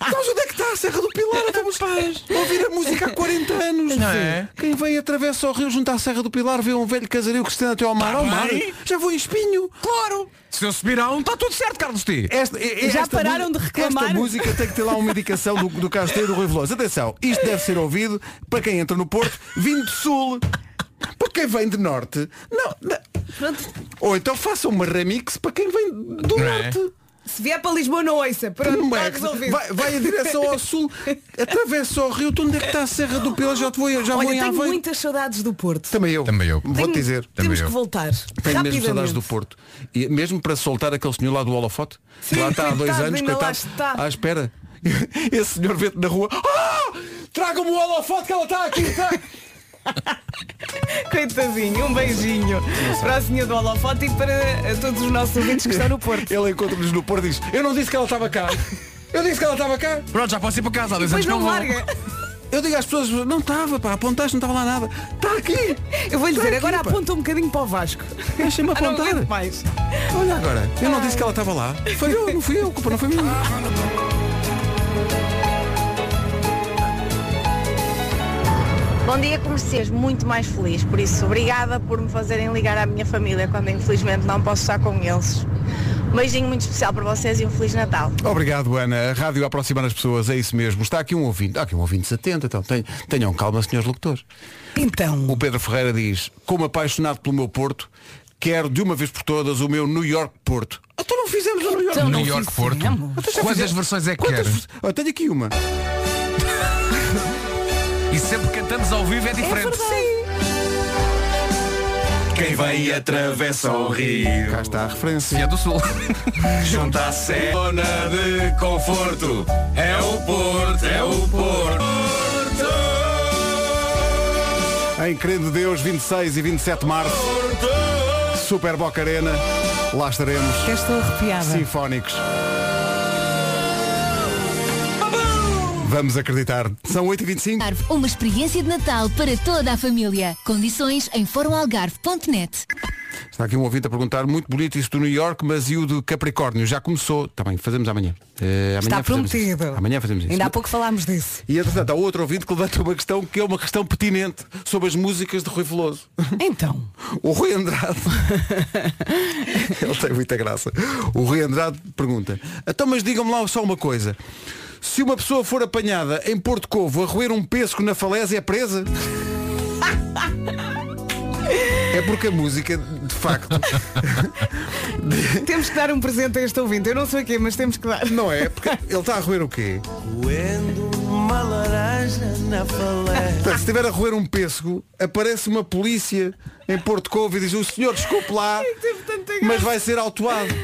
Mas onde é que está a Serra do Pilar? Mas, a ouvir a música há 40 anos. Não é? Quem vem atravessa o rio junto à Serra do Pilar vê um velho casario que se estende até ao mar. Tá ao mar. bem. Já vou em espinho. Claro. Se eu subir a um, está tudo certo, Carlos T. Esta, e- Já esta pararam de reclamar? Esta música tem que ter lá uma indicação do, do Castelo e do Rui Veloso. Atenção, isto deve ser ouvido para quem entra no Porto vindo do Sul. Para quem vem de Norte. Não, não. Ou então faça uma remix para quem vem do Não é? Se vier para Lisboa não ouça. Pronto, Não está é? resolvido. vai, vai em direção ao sul, atravessa o rio, tu onde é que está a Serra do Pilar? Já, te vou, já vou Olha, em tenho Aveiro. muitas saudades do Porto. Também eu. Também eu. Vou-te dizer. Também Temos eu. que voltar. Tenho mesmo saudades do Porto. E mesmo para soltar aquele senhor lá do holofote, que lá está há dois anos, coitado, está. à espera. Esse senhor vê-te na rua. Ah! Traga-me o holofote que ela está aqui. Está. Coitadinho, um beijinho para a senhora do holofote e para eh, todos os nossos ouvintes que estão no Porto. Ele encontra-nos no Porto e diz, eu não disse que ela estava cá. Eu disse que ela estava cá. Pronto, já posso ir para casa. Há dois Depois não não larga. Eu digo às pessoas, não estava, pá, apontaste, não estava lá nada. Está aqui. Eu vou lhe dizer, Está agora aqui, pá. aponta um bocadinho para o Vasco. Deixa-me Ah, não apontar. aguento mais. Olha agora, eu não disse que ela estava lá. Foi eu, não fui eu, culpa não foi minha. Bom dia, comerciais, muito mais feliz. Por isso, obrigada por me fazerem ligar à minha família quando infelizmente não posso estar com eles. Um beijinho muito especial para vocês e um Feliz Natal. Obrigado, Ana. A rádio aproximar as pessoas, é isso mesmo. Está aqui um ouvinte. Há aqui um ouvinte 70, então tenham, tenham calma, senhores locutores. Então, O Pedro Ferreira diz, como apaixonado pelo meu Porto, quero de uma vez por todas o meu New York Porto. Então não fizemos o New York. Então New não York. Porto. Então Quantas fizemos- versões é que Quantas quer? vers- Ó, tenho aqui uma. E sempre que cantamos ao vivo é diferente. Quem vem e atravessa o rio. Cá está a E referência. é do Sul. Junta a zona de conforto. É o Porto, é o Porto. Em Crendo Deus, 26 e 27 de março, Super Boca Arena, lá estaremos, já estou arrepiada. sinfónicos. Vamos acreditar. São 8h25. Algarve, uma experiência de Natal para toda a família. Condições em foroalgarve.net. Está aqui um ouvinte a perguntar, muito bonito isso do New York, mas e o do Capricórnio? Já começou. Também fazemos amanhã. Eh, amanhã Está fazemos isso. prometido. Amanhã fazemos isso. Ainda há pouco falámos disso. E entretanto há outro ouvinte que levanta uma questão que é uma questão pertinente sobre as músicas de Rui Veloso. Então. O Rui Andrade. Ele tem muita graça. O Rui Andrade pergunta, então mas digam-me lá só uma coisa. Se uma pessoa for apanhada em Porto Covo a roer um pesco na falésia é presa? É porque a música, de facto, Temos que dar um presente a este ouvinte. Eu não sei o quê, mas temos que dar. não é? Porque ele está a roer o quê? Coendo uma laranja na. Portanto, se estiver a roer um pêssego, aparece uma polícia em Porto Covo e diz, o senhor desculpe lá, mas vai ser autuado.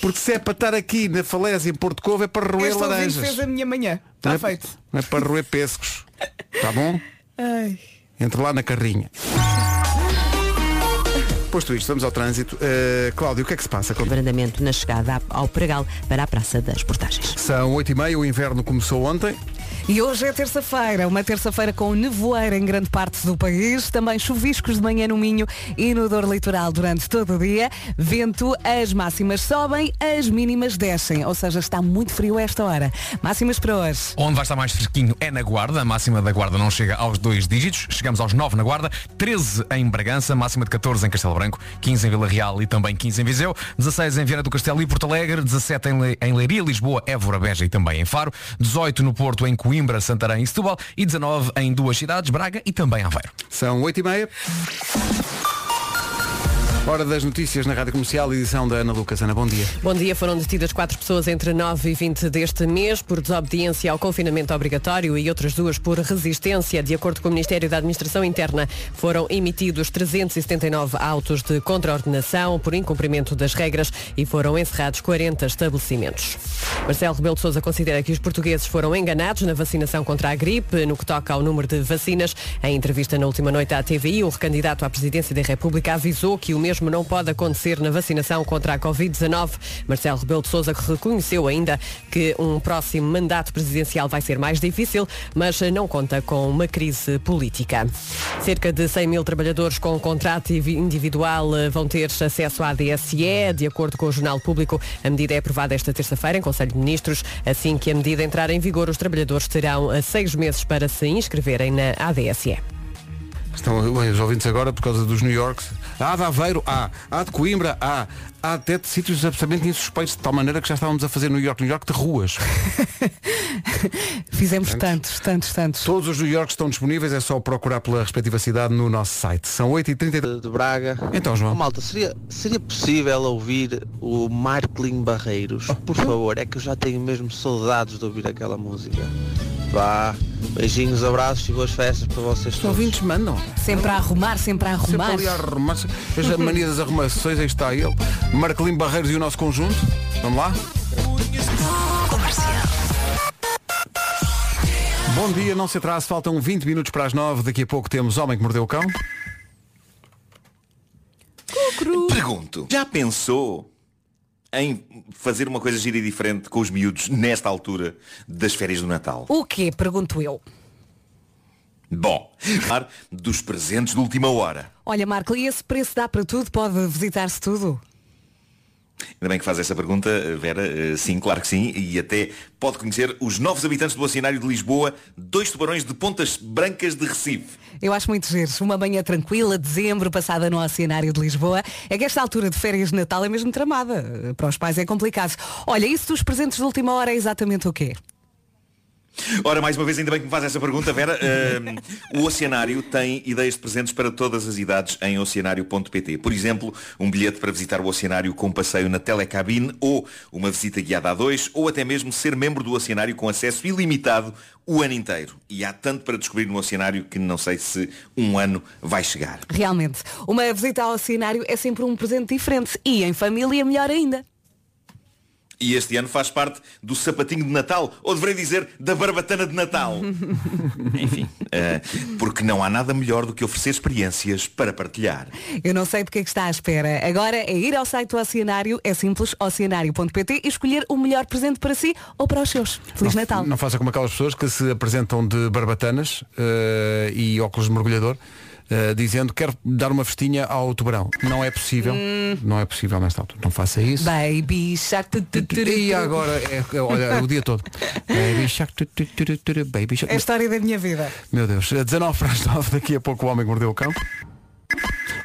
Porque se é para estar aqui na falésia em Porto Covo é para roer laranjas. fez a minha manhã. Não Está é- feito. Não é para roer pêssegos. Está bom? Ai. Entre lá na carrinha. Posto isto, vamos ao trânsito. Uh, Cláudio, o que é que se passa? Abrandamento na chegada ao Pregal para a Praça das Portagens. São 8h30, o inverno começou ontem. E hoje é terça-feira, uma terça-feira com nevoeiro em grande parte do país, também chuviscos de manhã no Minho e no Dor Litoral durante todo o dia. Vento, as máximas sobem, as mínimas descem, ou seja, está muito frio a esta hora. Máximas para hoje. Onde vai estar mais fresquinho é na Guarda. A máxima da Guarda não chega aos dois dígitos. Chegamos aos 9 na Guarda, 13 em Bragança, máxima de 14 em Castelo Branco, 15 em Vila Real e também 15 em Viseu, 16 em Viana do Castelo e Porto Alegre, 17 em, em Leiria, Lisboa, Évora, Beja e também em Faro, 18 no Porto, em Coimbra, Santarém e Setúbal e 19 em duas cidades, Braga e também Aveiro. São 8h30. Hora das notícias na Rádio Comercial, edição da Ana Lucas. Ana, bom dia. Bom dia, foram detidas quatro pessoas entre 9 e 20 deste mês por desobediência ao confinamento obrigatório e outras duas por resistência. De acordo com o Ministério da Administração Interna, foram emitidos 379 autos de contraordenação por incumprimento das regras e foram encerrados 40 estabelecimentos. Marcelo Rebelo de Sousa considera que os portugueses foram enganados na vacinação contra a gripe, no que toca ao número de vacinas. Em entrevista na última noite à TVI, o recandidato à presidência da República avisou que o mesmo não pode acontecer na vacinação contra a Covid-19. Marcelo Rebelo de Sousa reconheceu ainda que um próximo mandato presidencial vai ser mais difícil, mas não conta com uma crise política. Cerca de 100 mil trabalhadores com contrato individual eh, vão ter acesso à DSE. De acordo com o Jornal Público, a medida é aprovada esta terça-feira em Conselho de Ministros. Assim que a medida entrar em vigor, os trabalhadores terão eh, seis meses para se inscreverem na ADSE. Estão bem, os ouvintes agora por causa dos New Yorks. Há de Aveiro, há. Há de Coimbra, há. Há até de sítios absolutamente insuspeitos, de tal maneira que já estávamos a fazer New York, New York de ruas. Fizemos tantos, tantos, tantos. Todos os New Yorks estão disponíveis, é só procurar pela respectiva cidade no nosso site. São 8h30 de Braga. Então, João. Oh, malta, seria, seria possível ouvir o Marklin Barreiros? Por favor, é que eu já tenho mesmo saudades de ouvir aquela música. Vá, beijinhos, abraços e boas festas para vocês Os todos. ouvintes mandam. Sempre a arrumar, sempre a Sempre arrumar. ali a arrumar. As manias das arrumações, aí está ele. Marcelino Barreiros e o nosso conjunto. Vamos lá? Bom dia, não se atrase, faltam 20 minutos para as 9. Daqui a pouco temos Homem que Mordeu o Cão. Pergunto, já pensou em fazer uma coisa gira e diferente com os miúdos nesta altura das férias do Natal? O quê? Pergunto eu. Bom, falar dos presentes de última hora. Olha, Marco, e esse preço dá para tudo? Pode visitar-se tudo? Ainda bem que faz essa pergunta, Vera. Eh, Sim, claro que sim. E até pode conhecer os novos habitantes do Oceanário de Lisboa, dois tubarões de pontas brancas de Recife. Eu acho muito giro. Uma manhã tranquila, dezembro, passada no Oceanário de Lisboa. É que esta altura de férias de Natal é mesmo tramada. Para os pais é complicado. Olha, isso dos presentes de última hora é exatamente o quê? Ora, mais uma vez, ainda bem que me faz essa pergunta, Vera. O Oceanário tem ideias de presentes para todas as idades em oceanário.pt. Por exemplo, um bilhete para visitar o Oceanário com passeio na telecabine ou uma visita guiada a dois, ou até mesmo ser membro do Oceanário com acesso ilimitado o ano inteiro. E há tanto para descobrir no Oceanário que não sei se um ano vai chegar. Realmente. Uma visita ao Oceanário é sempre um presente diferente. E em família, melhor ainda. E este ano faz parte do sapatinho de Natal, ou deveria dizer, da barbatana de Natal. Enfim, eh, porque não há nada melhor do que oferecer experiências para partilhar. Eu não sei do que é que está à espera. Agora é ir ao site do Oceanário, é simples, oceanário.pt e escolher o melhor presente para si ou para os seus. Feliz não, Natal. Não faça como aquelas pessoas que se apresentam de barbatanas eh, e óculos de mergulhador eh, dizendo quero dar uma festinha ao tubarão. Não é possível. Hum. Não é possível nesta altura. Não faça isso. Baby shark. tu, tu, tu, tu, E agora, é, é, olha, o dia todo. Baby shark, tu, tu, tu, tu, tu, baby shark. É a história da minha vida. Meu Deus, 19 para as 9, daqui a pouco o Homem que Mordeu o Cão.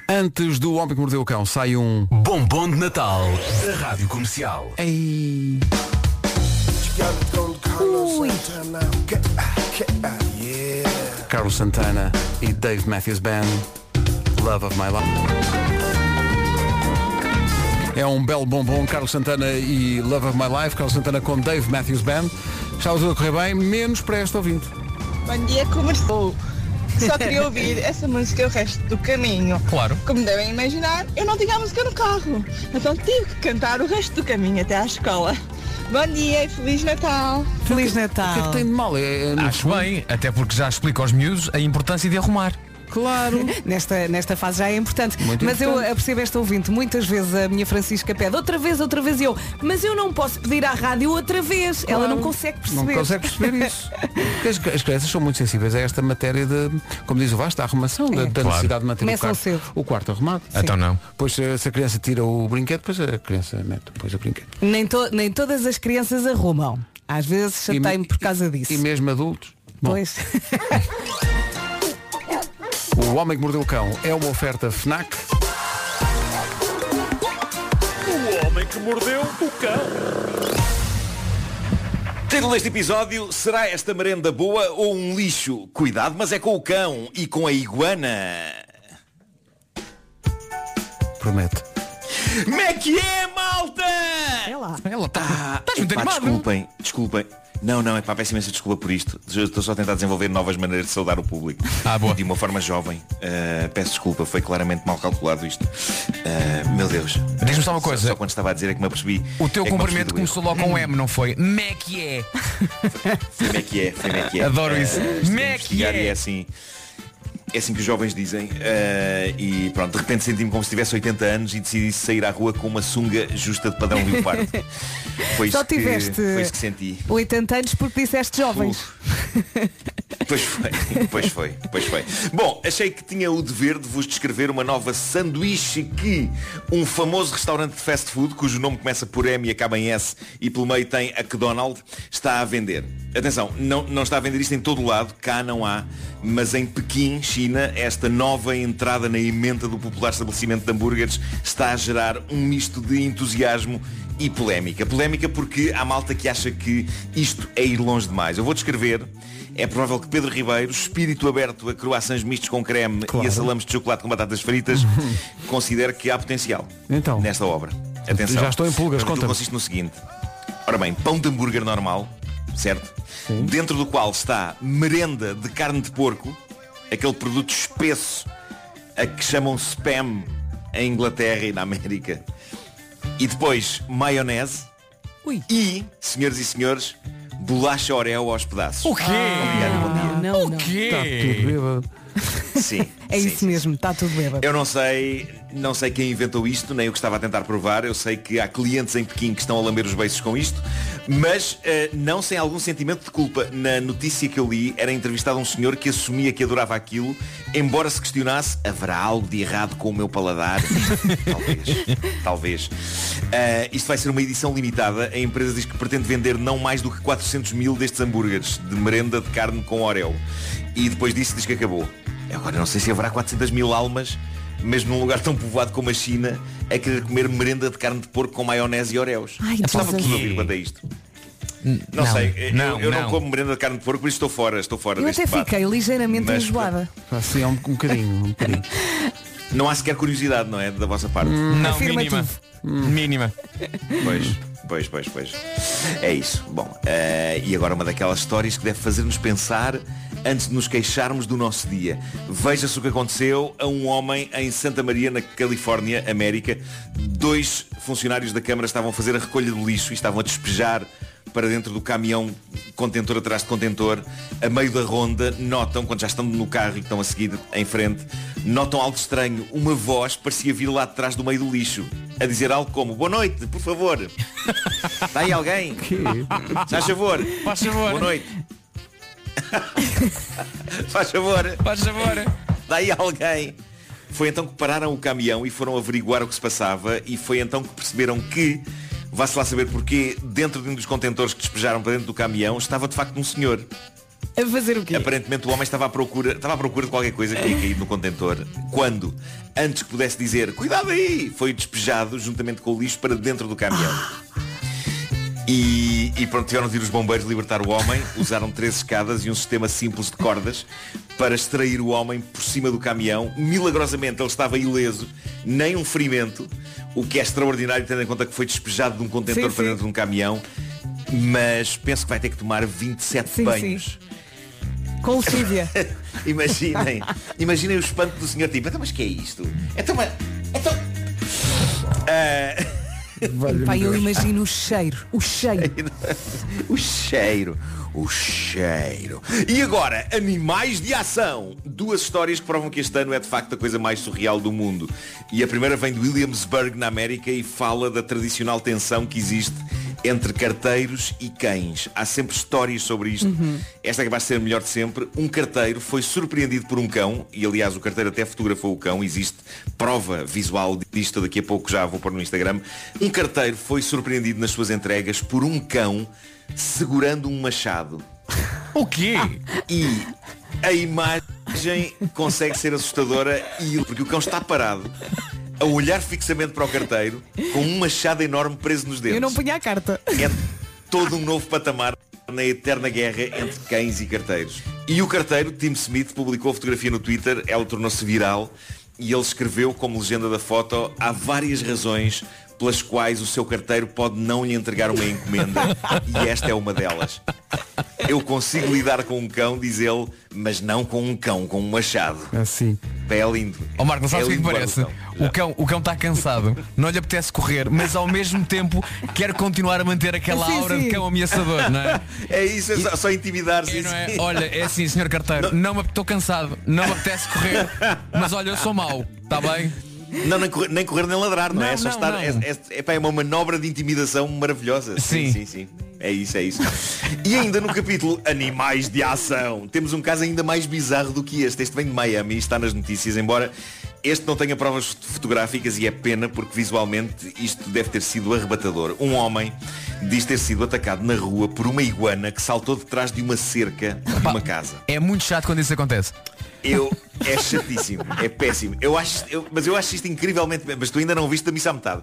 Antes do Homem que Mordeu o Cão sai um... Bombom de Natal da Rádio Comercial. Ei. Carlos Santana e Dave Matthews Band, Love of My Life. É um belo bombom, Carlos Santana e Love of My Life, Carlos Santana com Dave Matthews Band. Está tudo a correr bem, menos para este ouvinte. Bom dia, começou. Só queria ouvir essa música o resto do caminho. Claro. Como devem imaginar, eu não tinha a música no carro. Então tive que cantar o resto do caminho até à escola. Bom dia e Feliz Natal. Feliz O que é Natal. que tem de mal? É, é, no Acho fundo- bem, até porque já explica aos miúdos a importância de arrumar. Claro. Nesta, nesta fase já é importante. Muito mas importante. eu percebo esta ouvinte. Muitas vezes a minha Francisca pede outra vez, outra vez e eu. Mas eu não posso pedir à rádio outra vez. Ela não consegue perceber. Não consegue perceber isso. Porque As, as crianças são muito sensíveis a esta matéria de, como diz o Vasco, a arrumação, da, da Claro. necessidade de manter o Começam quarto, cedo. o quarto arrumado. Então não. Pois eh, se a criança tira o brinquedo, depois a criança mete depois o brinquedo. Nem, to- nem todas as crianças arrumam. Às vezes E- chatei-me por causa disso. E mesmo adultos. Bom, Pois. o Homem que Mordeu o Cão é uma oferta FNAC. O homem que mordeu o cão. Título deste episódio, será esta merenda boa ou um lixo? Cuidado, mas é com o cão e com a iguana. Promete. Como é que é, malta? É lá. Ela está. Ah, Estás muito epá, animado. desculpem, desculpem. Não, não, é pá, peço imensa desculpa por isto. Estou só a tentar desenvolver novas maneiras de saudar o público. Ah, boa. De uma forma jovem. Ah, peço desculpa, foi claramente mal calculado isto. Ah, meu Deus. Diz-me só uma coisa. Só, quando estava a dizer é que me apercebi. O teu é cumprimento começou logo com um M, não foi? Me é erro. Como é é? Como é? Adoro isso. Ah, estive a Como é investigar é? E é assim. É assim que os jovens dizem Ah, E pronto, de repente senti-me como se tivesse 80 anos E decidi sair à rua com uma sunga justa de padrão leopardo Foi Só isso que, tiveste foi isso que senti 80 anos porque disseste jovens. Pois foi, pois foi, pois foi. Bom, achei que tinha o dever de vos descrever uma nova sanduíche que um famoso restaurante de fast food, cujo nome começa por M e acaba em S e pelo meio tem a McDonald's, está a vender. Atenção, não, não está a vender isto em todo o lado, cá não há, mas em Pequim, China, esta nova entrada na emenda do popular estabelecimento de hambúrgueres está a gerar um misto de entusiasmo e polémica. Polémica porque há malta que acha que isto é ir longe demais. Eu vou descrever. É provável que Pedro Ribeiro, espírito aberto a croissants mistos com creme e a salames de chocolate com batatas fritas, considere que há potencial Então. nesta obra. Atenção. Já estou em pulgas, conta-me. consiste no seguinte. Ora bem, pão de hambúrguer normal, certo? Dentro do qual está merenda de carne de porco, aquele produto espesso a que chamam spam em Inglaterra e na América. E depois maionese e, senhoras e senhores, bolacha Oreo aos pedaços. O quê? Obrigado, bom dia. Não, O não. quê? Está tudo bêbado. Sim. É sim, isso mesmo, está tudo bêbado. Eu não sei, não sei quem inventou isto, nem o que estava a tentar provar. Eu sei que há clientes em Pequim que estão a lamber os beiços com isto, mas eh, não sem algum sentimento de culpa. Na notícia que eu li, era entrevistado um senhor que assumia que adorava aquilo, embora se questionasse, haverá algo de errado com o meu paladar? talvez, talvez. Eh, isto vai ser uma edição limitada. A empresa diz que pretende vender não mais do que 400 mil destes hambúrgueres de merenda de carne com Oreo. E depois disso diz que acabou. Agora não sei se haverá 400 mil almas, mesmo num lugar tão povoado como a China, a querer comer merenda de carne de porco com maionese e Oreos. Ai, Estava Jesus. tudo a ouvir quanto a isto. Não, Não, sei, eu- não, eu, não não. como merenda de carne de porco, por isso estou fora, estou fora Eu deste até debate. fiquei ligeiramente Mas- enjoada. Assim, um, um bocadinho, um bocadinho. Não há sequer curiosidade, não é? Da vossa parte. Não, Afirma mínima. Mínima. Pois, pois, pois, pois. É isso. Bom, eh, e agora uma daquelas histórias que deve fazer-nos pensar antes de nos queixarmos do nosso dia. Veja-se o que aconteceu a um homem em Santa Maria, na Califórnia, América. Dois funcionários da Câmara estavam a fazer a recolha do lixo e estavam a despejar para dentro do caminhão contentor atrás de contentor, a meio da ronda, notam, quando já estão no carro e estão a seguir em frente, notam algo estranho. Uma voz parecia vir lá de trás do meio do lixo, a dizer algo como, boa noite, por favor. Está aí alguém? Faz favor. Faz favor. Boa noite. Faz favor. Faz favor. Está aí alguém. Foi então que pararam o caminhão e foram averiguar o que se passava e foi então que perceberam que, vá-se lá saber porquê, dentro de um dos contentores que despejaram para dentro do caminhão estava de facto um senhor. A fazer o quê? Aparentemente o homem estava à procura, estava à procura de qualquer coisa que tinha caído no contentor. Quando, antes que pudesse dizer, cuidado aí, foi despejado juntamente com o lixo para dentro do caminhão. E, e pronto, tiveram de ir os bombeiros libertar o homem, usaram três escadas e um sistema simples de cordas para extrair o homem por cima do caminhão. Milagrosamente ele estava ileso, nem um ferimento, o que é extraordinário tendo em conta que foi despejado de um contentor Sim, para sim. dentro de um caminhão. Mas penso que vai ter que tomar 27 Sim, banhos. Com lexívia. Imaginem, imaginem o espanto do senhor tipo, então mas que é isto? Então, mas, então... Ah, Pai, eu imagino o cheiro. O cheiro. o cheiro, o cheiro. E agora, animais de ação. Duas histórias que provam que este ano é de facto a coisa mais surreal do mundo. E a primeira vem de Williamsburg, na América, e fala da tradicional tensão que existe entre carteiros e cães. Há sempre histórias sobre isto. Esta é capaz de ser a melhor de sempre. Um carteiro foi surpreendido por um cão, e aliás o carteiro até fotografou o cão, existe prova visual disto, daqui a pouco já vou pôr no Instagram. Um carteiro foi surpreendido nas suas entregas por um cão segurando um machado. O quê? E a imagem consegue ser assustadora e porque o cão está parado a olhar fixamente para o carteiro com um machado enorme preso nos dedos. Eu não punha a carta. É todo um novo patamar na eterna guerra entre cães e carteiros. E o carteiro, Tim Smith, publicou a fotografia no Twitter, ela tornou-se viral e ele escreveu como legenda da foto há várias razões pelas quais o seu carteiro pode não lhe entregar uma encomenda e esta é uma delas. Eu consigo lidar com um cão, diz ele, mas não com um cão, com um machado. Assim. Pé é lindo. Ó Marco, não sabes o que é que parece? o cão. O cão o cão está cansado, não lhe apetece correr, mas ao mesmo tempo quer continuar a manter aquela Sim, aura sim. de cão ameaçador, não é? É isso, é só, só intimidar E não é? Olha, é assim, senhor carteiro, não, me estou cansado, não me apetece correr, mas olha, eu sou mau, está bem? Não, nem correr, nem correr nem ladrar, não, é? Não, É só não, estar. não. É, é, epá, é uma manobra de intimidação maravilhosa. Sim, sim, sim. É isso, é isso. E ainda no capítulo Animais de Ação, temos um caso ainda mais bizarro do que este. Este vem de Miami e está nas notícias, embora este não tenha provas foto- fotográficas e é pena porque visualmente isto deve ter sido arrebatador. Um homem diz ter sido atacado na rua por uma iguana que saltou de trás de uma cerca de uma casa. É muito chato quando isso acontece. Eu é chatíssimo, é péssimo. Eu acho, eu- mas eu acho isto incrivelmente, mas tu ainda não viste a missa à metade.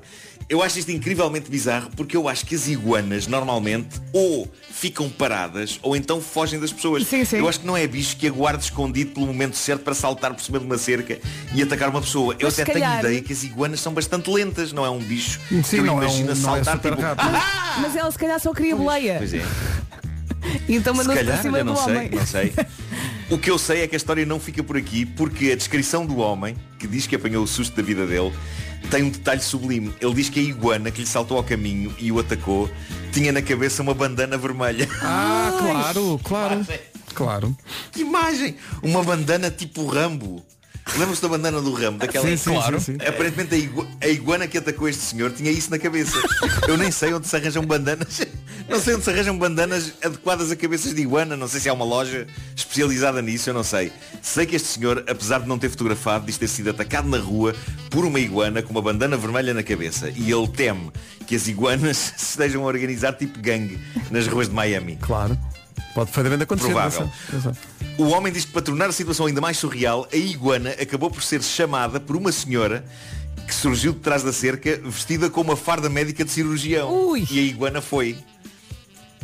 Eu acho isto incrivelmente bizarro porque eu acho que as iguanas normalmente ou ficam paradas ou então fogem das pessoas. Eu acho que não é bicho que aguarde escondido pelo momento certo para saltar por cima de uma cerca e atacar uma pessoa. Eu Mas se até tenho calhar- ideia que as iguanas são bastante lentas, não é um bicho Sim, que eu não é imagino um- é saltar super tipo. "Ah!" Mas ela se calhar só queria boleia. Pois é. Então Se mandou-se para calhar, cima eu do não sei, homem. não sei. O que eu sei é que a história não fica por aqui porque a descrição do homem, que diz que apanhou o susto da vida dele, tem um detalhe sublime. Ele diz que a iguana que lhe saltou ao caminho e o atacou tinha na cabeça uma bandana vermelha. Ah, claro, claro. Claro. Que imagem! Uma bandana tipo Rambo. Lembram-se da bandana do Rambo? Daquela Sim, sim, claro. sim. Aparentemente a, igu- a iguana que atacou este senhor tinha isso na cabeça. Eu nem sei onde se arranjam bandanas. Não sei onde se arranjam bandanas adequadas a cabeças de iguana. Não sei se há uma loja especializada nisso, eu não sei. Sei que este senhor, apesar de não ter fotografado, diz ter sido atacado na rua por uma iguana com uma bandana vermelha na cabeça. E ele teme que as iguanas se estejam a organizar tipo gangue nas ruas de Miami. Claro. Pode perfeitamente acontecer. Provável. O homem diz que para tornar a situação ainda mais surreal, a iguana acabou por ser chamada por uma senhora que surgiu de trás da cerca vestida com uma farda médica de cirurgião. E a iguana foi.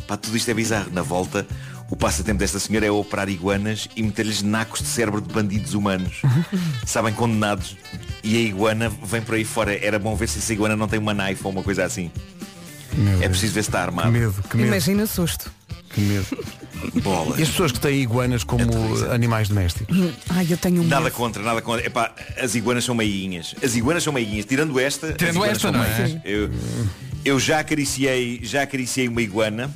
Pá, tudo isto é bizarro. Na volta, o passatempo desta senhora é operar iguanas e meter-lhes nacos de cérebro de bandidos humanos. Sabem, condenados. E a iguana vem por aí fora. Era bom ver se essa iguana não tem uma knife ou uma coisa assim. é preciso ver se está armado. Que medo, que medo. Imagina o susto. Que medo. Bolas. E as pessoas que têm iguanas como animais domésticos? Ai, eu tenho um Nada medo. contra, nada contra. Epá, as iguanas são meiguinhas. As iguanas são meiguinhas. Tirando esta, as Tirando iguanas esta, são não é? Eu, eu já acariciei, já acariciei uma iguana.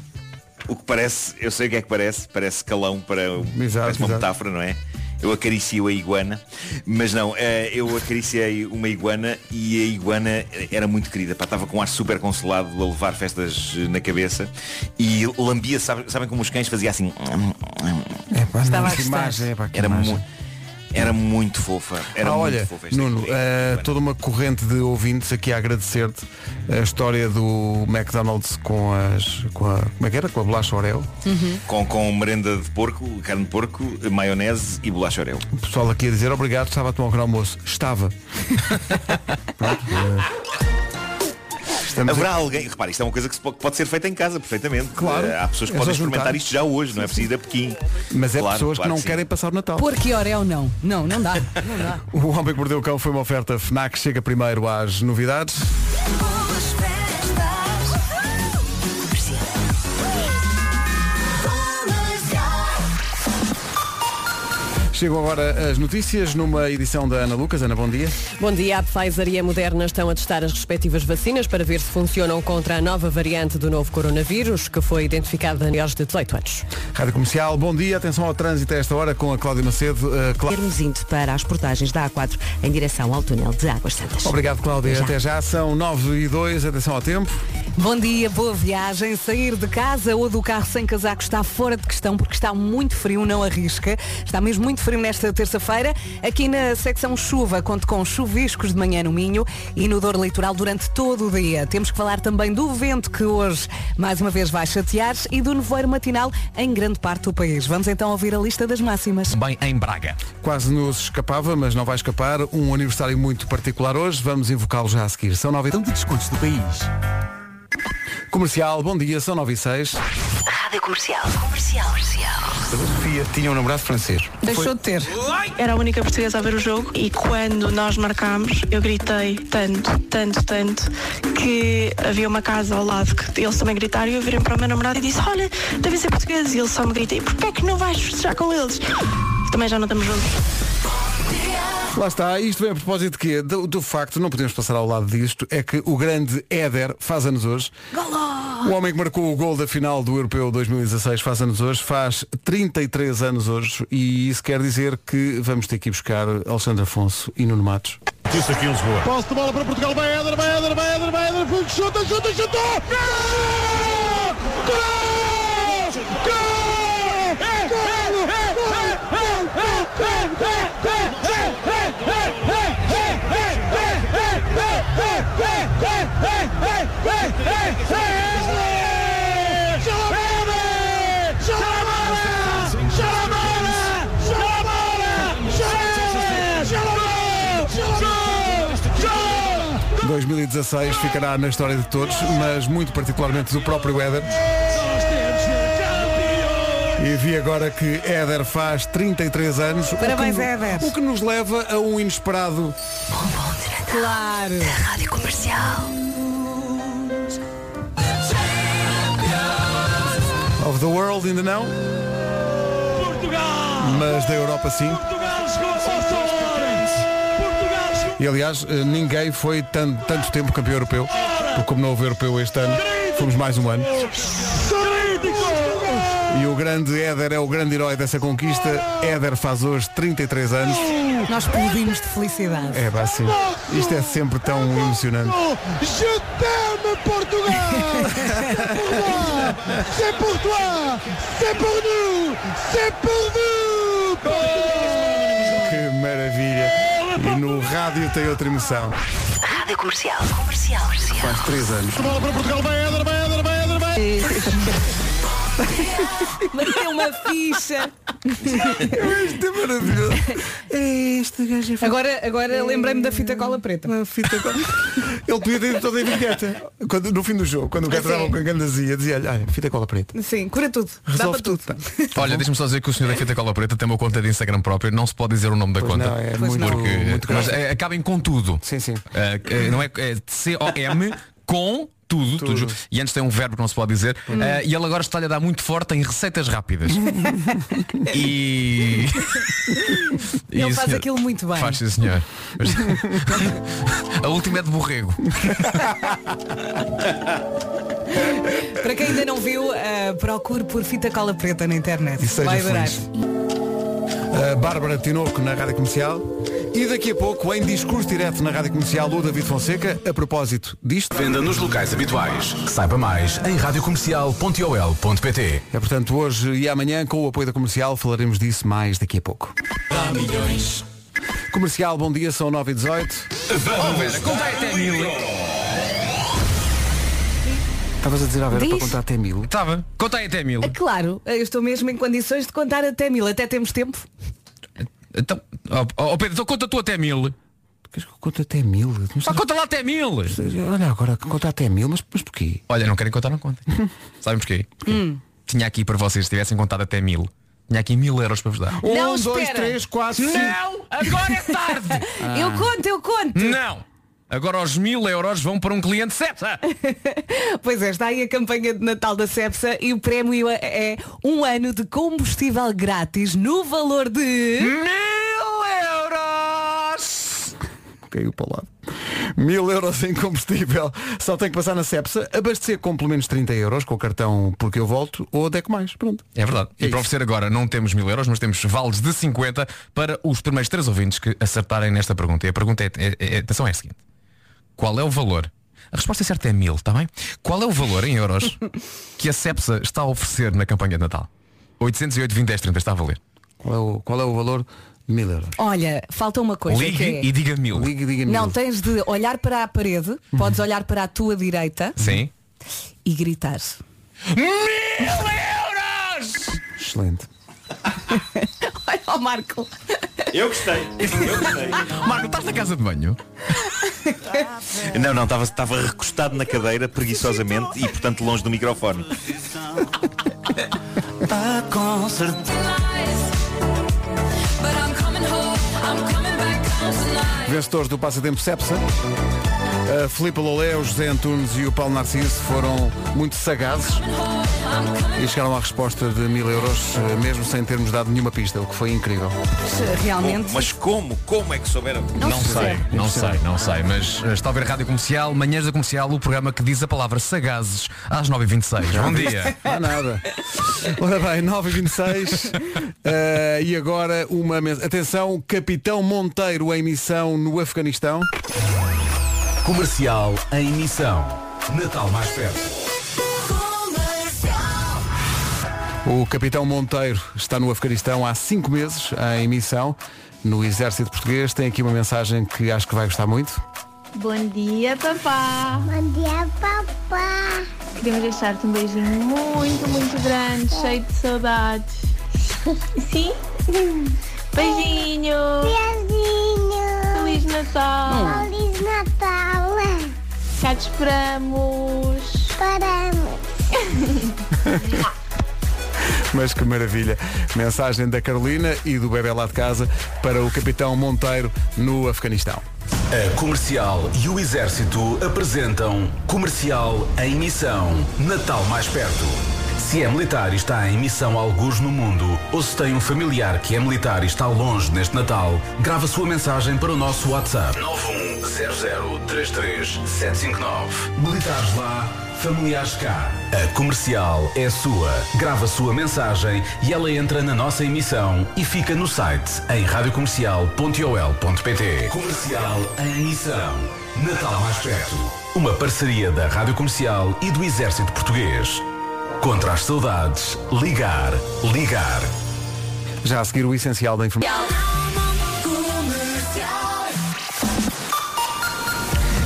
O que parece, eu sei o que é que parece, parece calão para Exato, parece uma exato. metáfora, não é? Eu acaricio a iguana, mas não, eh, eu acariciei uma iguana e a iguana era muito querida, pá, estava com um ar super consolado a levar festas eh, na cabeça e lambia, sabe- sabem como os cães faziam assim? É pá, Estava não, que imagem, é pá, que Era imagem. mu- Era muito fofa. Era ah, muito olha, fofa Nuno, eh, toda uma corrente de ouvintes aqui a agradecer-te a história do McDonald's com as. Com a, como é que era? Com a bolacha Oreo. Com, com merenda de porco, carne de porco, maionese e bolacha Oreo. O pessoal aqui a dizer obrigado, estava a tomar um almoço. Estava. Pronto, estamos Haverá a- alguém, repare, isto é uma coisa que pode, ser feita em casa perfeitamente. Claro. Eh, Há pessoas que É podem experimentar juntar. isto já hoje, não é preciso ir a Pequim. Mas é Claro, pessoas claro que não sim. querem passar o Natal. Porque Oreo não. Não, não dá. Não dá. O Homem que Mordeu o Cão foi uma oferta FNAC. Chega primeiro às novidades. Chegam agora as notícias numa edição da Ana Lucas. Ana, bom dia. Bom dia, a Pfizer e a Moderna estão a testar as respectivas vacinas para ver se funcionam contra a nova variante do novo coronavírus, que foi identificada em maiores de 18 anos. Rádio Comercial, bom dia. Atenção ao trânsito a esta hora com a Cláudia Macedo. Uh, Clá- Termos indo para as portagens da A4 em direção ao túnel de Águas Santas. Obrigado, Cláudia. Já. Até já. São 9 e 2. Atenção ao tempo. Bom dia, boa viagem. Sair de casa ou do carro sem casaco está fora de questão porque está muito frio, não arrisca. Está mesmo muito frio nesta terça-feira. Aqui na secção chuva, conto com chuviscos de manhã no Minho e no Dor Litoral durante todo o dia. Temos que falar também do vento que hoje mais uma vez vai chatear e do nevoeiro matinal em grande parte do país. Vamos então ouvir a lista das máximas. Bem em Braga. Quase nos escapava, mas não vai escapar. Um aniversário muito particular hoje. Vamos invocá-lo já a seguir. São 9 e... de descontos do país. Comercial, bom dia. São 9 e 6. Rádio Comercial. Comercial. Comercial. A Sofia tinha um namorado francês. Deixou de ter. Era a única portuguesa a ver o jogo e quando nós marcámos, eu gritei tanto, tanto, tanto, que havia uma casa ao lado que eles também gritaram e eu virei para o meu namorado e disse, olha, devem ser portugueses. E ele só me grita, e porquê é que não vais festejar com eles? Também já não estamos juntos. Lá está, isto vem a propósito de quê? Do, do facto, não podemos passar ao lado disto, é que o grande Éder faz anos hoje. O homem que marcou o gol da final do Europeu 2016 faz anos hoje, faz 33 anos hoje e isso quer dizer que vamos ter que ir buscar Alexandre Afonso e Nuno Matos. Isso aqui em Lisboa. Posse de bola para Portugal, vai Éder, vai Éder, vai Éder, vai Éder, chuta, chuta, chutou! Gol! Gol! 2016 ficará na história de todos, mas muito particularmente do próprio Éder. E vi agora que Éder faz 33 anos. o que Parabéns, Éder. O que nos leva a um inesperado. Claro. Rádio Comercial. Of the World ainda não. Mas da Europa sim. E aliás, eh, ninguém foi tan- tanto tempo campeão europeu, porque como não houve europeu este ano, fomos mais um ano. E o grande Éder é o grande herói dessa conquista. Éder faz hoje 33 anos. Nós explodimos de felicidade. É, pá, sim. Isto é sempre tão emocionante. Je t'aime Portugal C'est pour toi C'est pour nous C'est pour nous Que maravilha. E no rádio tem outra emoção. Rádio Comercial. Comercial. Comercial. Faz 3 anos. Bola para Portugal, vai Éder, vai Éder, vai Éder, vai Meteu uma ficha. Isto é maravilhoso. Este gajo é Agora, agora lembrei-me da fita cola preta. fita cola. Ele podia ter ido toda a vinheta. Quando, no fim do jogo, quando o gajo Sim. dava com a gandazia, dizia-lhe, olha, fita cola preta. Sim, cura tudo. Dá Resolve para tudo. tudo. Olha, deixa-me só dizer que o senhor da Fita Cola Preta tem uma conta de Instagram própria, não se pode dizer o nome da Pois conta. não, é Pois muito, porque, muito mas é, acabem com tudo. Sim, sim. É, é, não é, é C-O-M com tudo, tudo. junto. E antes tem um verbo que não se pode dizer. É, e ele agora está-lhe a dar muito forte em receitas rápidas. e. e Ele o faz senhor- aquilo muito bem. Faz, sim, senhor. Mas- a última é de borrego. Para quem ainda não viu, eh, procure por fita cola preta na internet. E seja Vai adorar. A Bárbara Tinoco na Rádio Comercial. E daqui a pouco, em discurso direto na Rádio Comercial, o David Fonseca, a propósito disto. Venda nos locais habituais. Saiba mais em radiocomercial.ol.pt É portanto hoje e amanhã, com o apoio da comercial, falaremos disso mais daqui a pouco. há milhões. Comercial, bom dia, são 9 e 18 Oh, Vera, conta aí até mil. Estavas a dizer à Vera Diz. para contar até mil. Estava. Conta aí até mil. É claro, eu estou mesmo em condições de contar até mil. Até temos tempo. Então, ó ó, Pedro, então conta tu até mil. Conta até mil. Só conta lá até mil. Olha agora, conta até mil, mas, mas porquê? Olha, não querem contar, não contem. Sabem porquê? Tinha aqui para vocês, se tivessem contado até mil. Tinha aqui mil euros para vos dar. Não, um, dois, espera. três, quatro, cinco. Não! Agora é tarde! Eu conto, eu conto. Não! Agora os mil euros vão para um cliente Cepsa. Pois é, está aí a campanha de Natal da Cepsa e o prémio é, um ano de combustível grátis no valor de... Caiu para o lado. Mil euros em combustível. Só tem que passar na Cepsa, abastecer com pelo menos 30 euros com o cartão porque eu volto ou Deco Mais. Pronto. É verdade. É e para oferecer agora não temos mil euros, mas temos vales de 50 para os primeiros três ouvintes que acertarem nesta pergunta. E a pergunta é, é, é, atenção é a seguinte. Qual é o valor? A resposta certa é mil, está bem? Qual é o valor em euros que a Cepsa está a oferecer na campanha de Natal? 808 20 10 30 está a valer. Qual é o, qual é o valor? Mil euros. Olha, falta uma coisa Ligue que é... e diga mil. Ligue e diga mil. Não, tens de olhar para a parede, podes olhar para a tua direita Sim. e gritar. Mil euros! Excelente. Olha o Marco. Eu gostei. Eu gostei. Marco, estás na casa de banho? Não, não, estava estava recostado na cadeira preguiçosamente e portanto longe do microfone. Com certeza. Vencedores do Passatempo Cepsa. A Filipe Lolé, o José Antunes e o Paulo Narciso foram muito sagazes e chegaram à resposta de mil euros, mesmo sem termos dado nenhuma pista, o que foi incrível. Realmente. Como? Mas como? Como é que souberam? Não, sei, não sei, não sei, mas eh, está a ver Rádio Comercial, Manhãs da Comercial, o programa que diz a palavra sagazes às 9h26. Bom dia. Não há nada. Ora bem, 9h26 eh, e agora uma mensagem. Atenção, Capitão Monteiro em missão no Afeganistão. Comercial em missão. Natal mais perto. O Capitão Monteiro está no Afeganistão há cinco meses em missão no Exército Português. Tem aqui uma mensagem que acho que vai gostar muito. Bom dia, papá. Bom dia, papá. Queremos deixar-te um beijinho muito, muito grande, cheio de saudades. Sim? Beijinho. Beijinho. Feliz Natal. Feliz Natal. Cá te esperamos. Esperamos. Mas que maravilha. Mensagem da Carolina e do bebê lá de casa para o Capitão Monteiro no Afeganistão. A Comercial e o Exército apresentam Comercial em Missão. Natal mais perto. Se é militar e está em missão a alguns no mundo, ou se tem um familiar que é militar e está longe neste Natal, grava sua mensagem para o nosso WhatsApp. 910033759. Militares lá, familiares cá. A Comercial é sua. Grava sua mensagem e ela entra na nossa emissão e fica no site em radiocomercial.ol.pt. Comercial em missão. Natal mais perto. Uma parceria da Rádio Comercial e do Exército Português. Contra as saudades, ligar, ligar. Já a seguir o essencial da informação.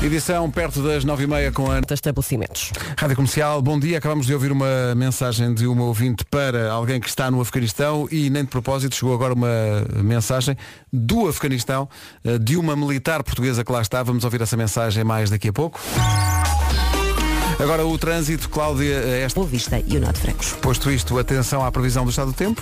Edição perto das nove e meia com a estabelecimentos. Rádio Comercial, bom dia. Acabamos de ouvir uma mensagem de uma ouvinte para alguém que está no Afeganistão e nem de propósito chegou agora uma mensagem do Afeganistão eh, de uma militar portuguesa que lá está. Vamos ouvir essa mensagem mais daqui a pouco. Agora o trânsito, Cláudia, esta... Boa Vista e o Norte Francos. Posto isto, atenção à previsão do estado do tempo.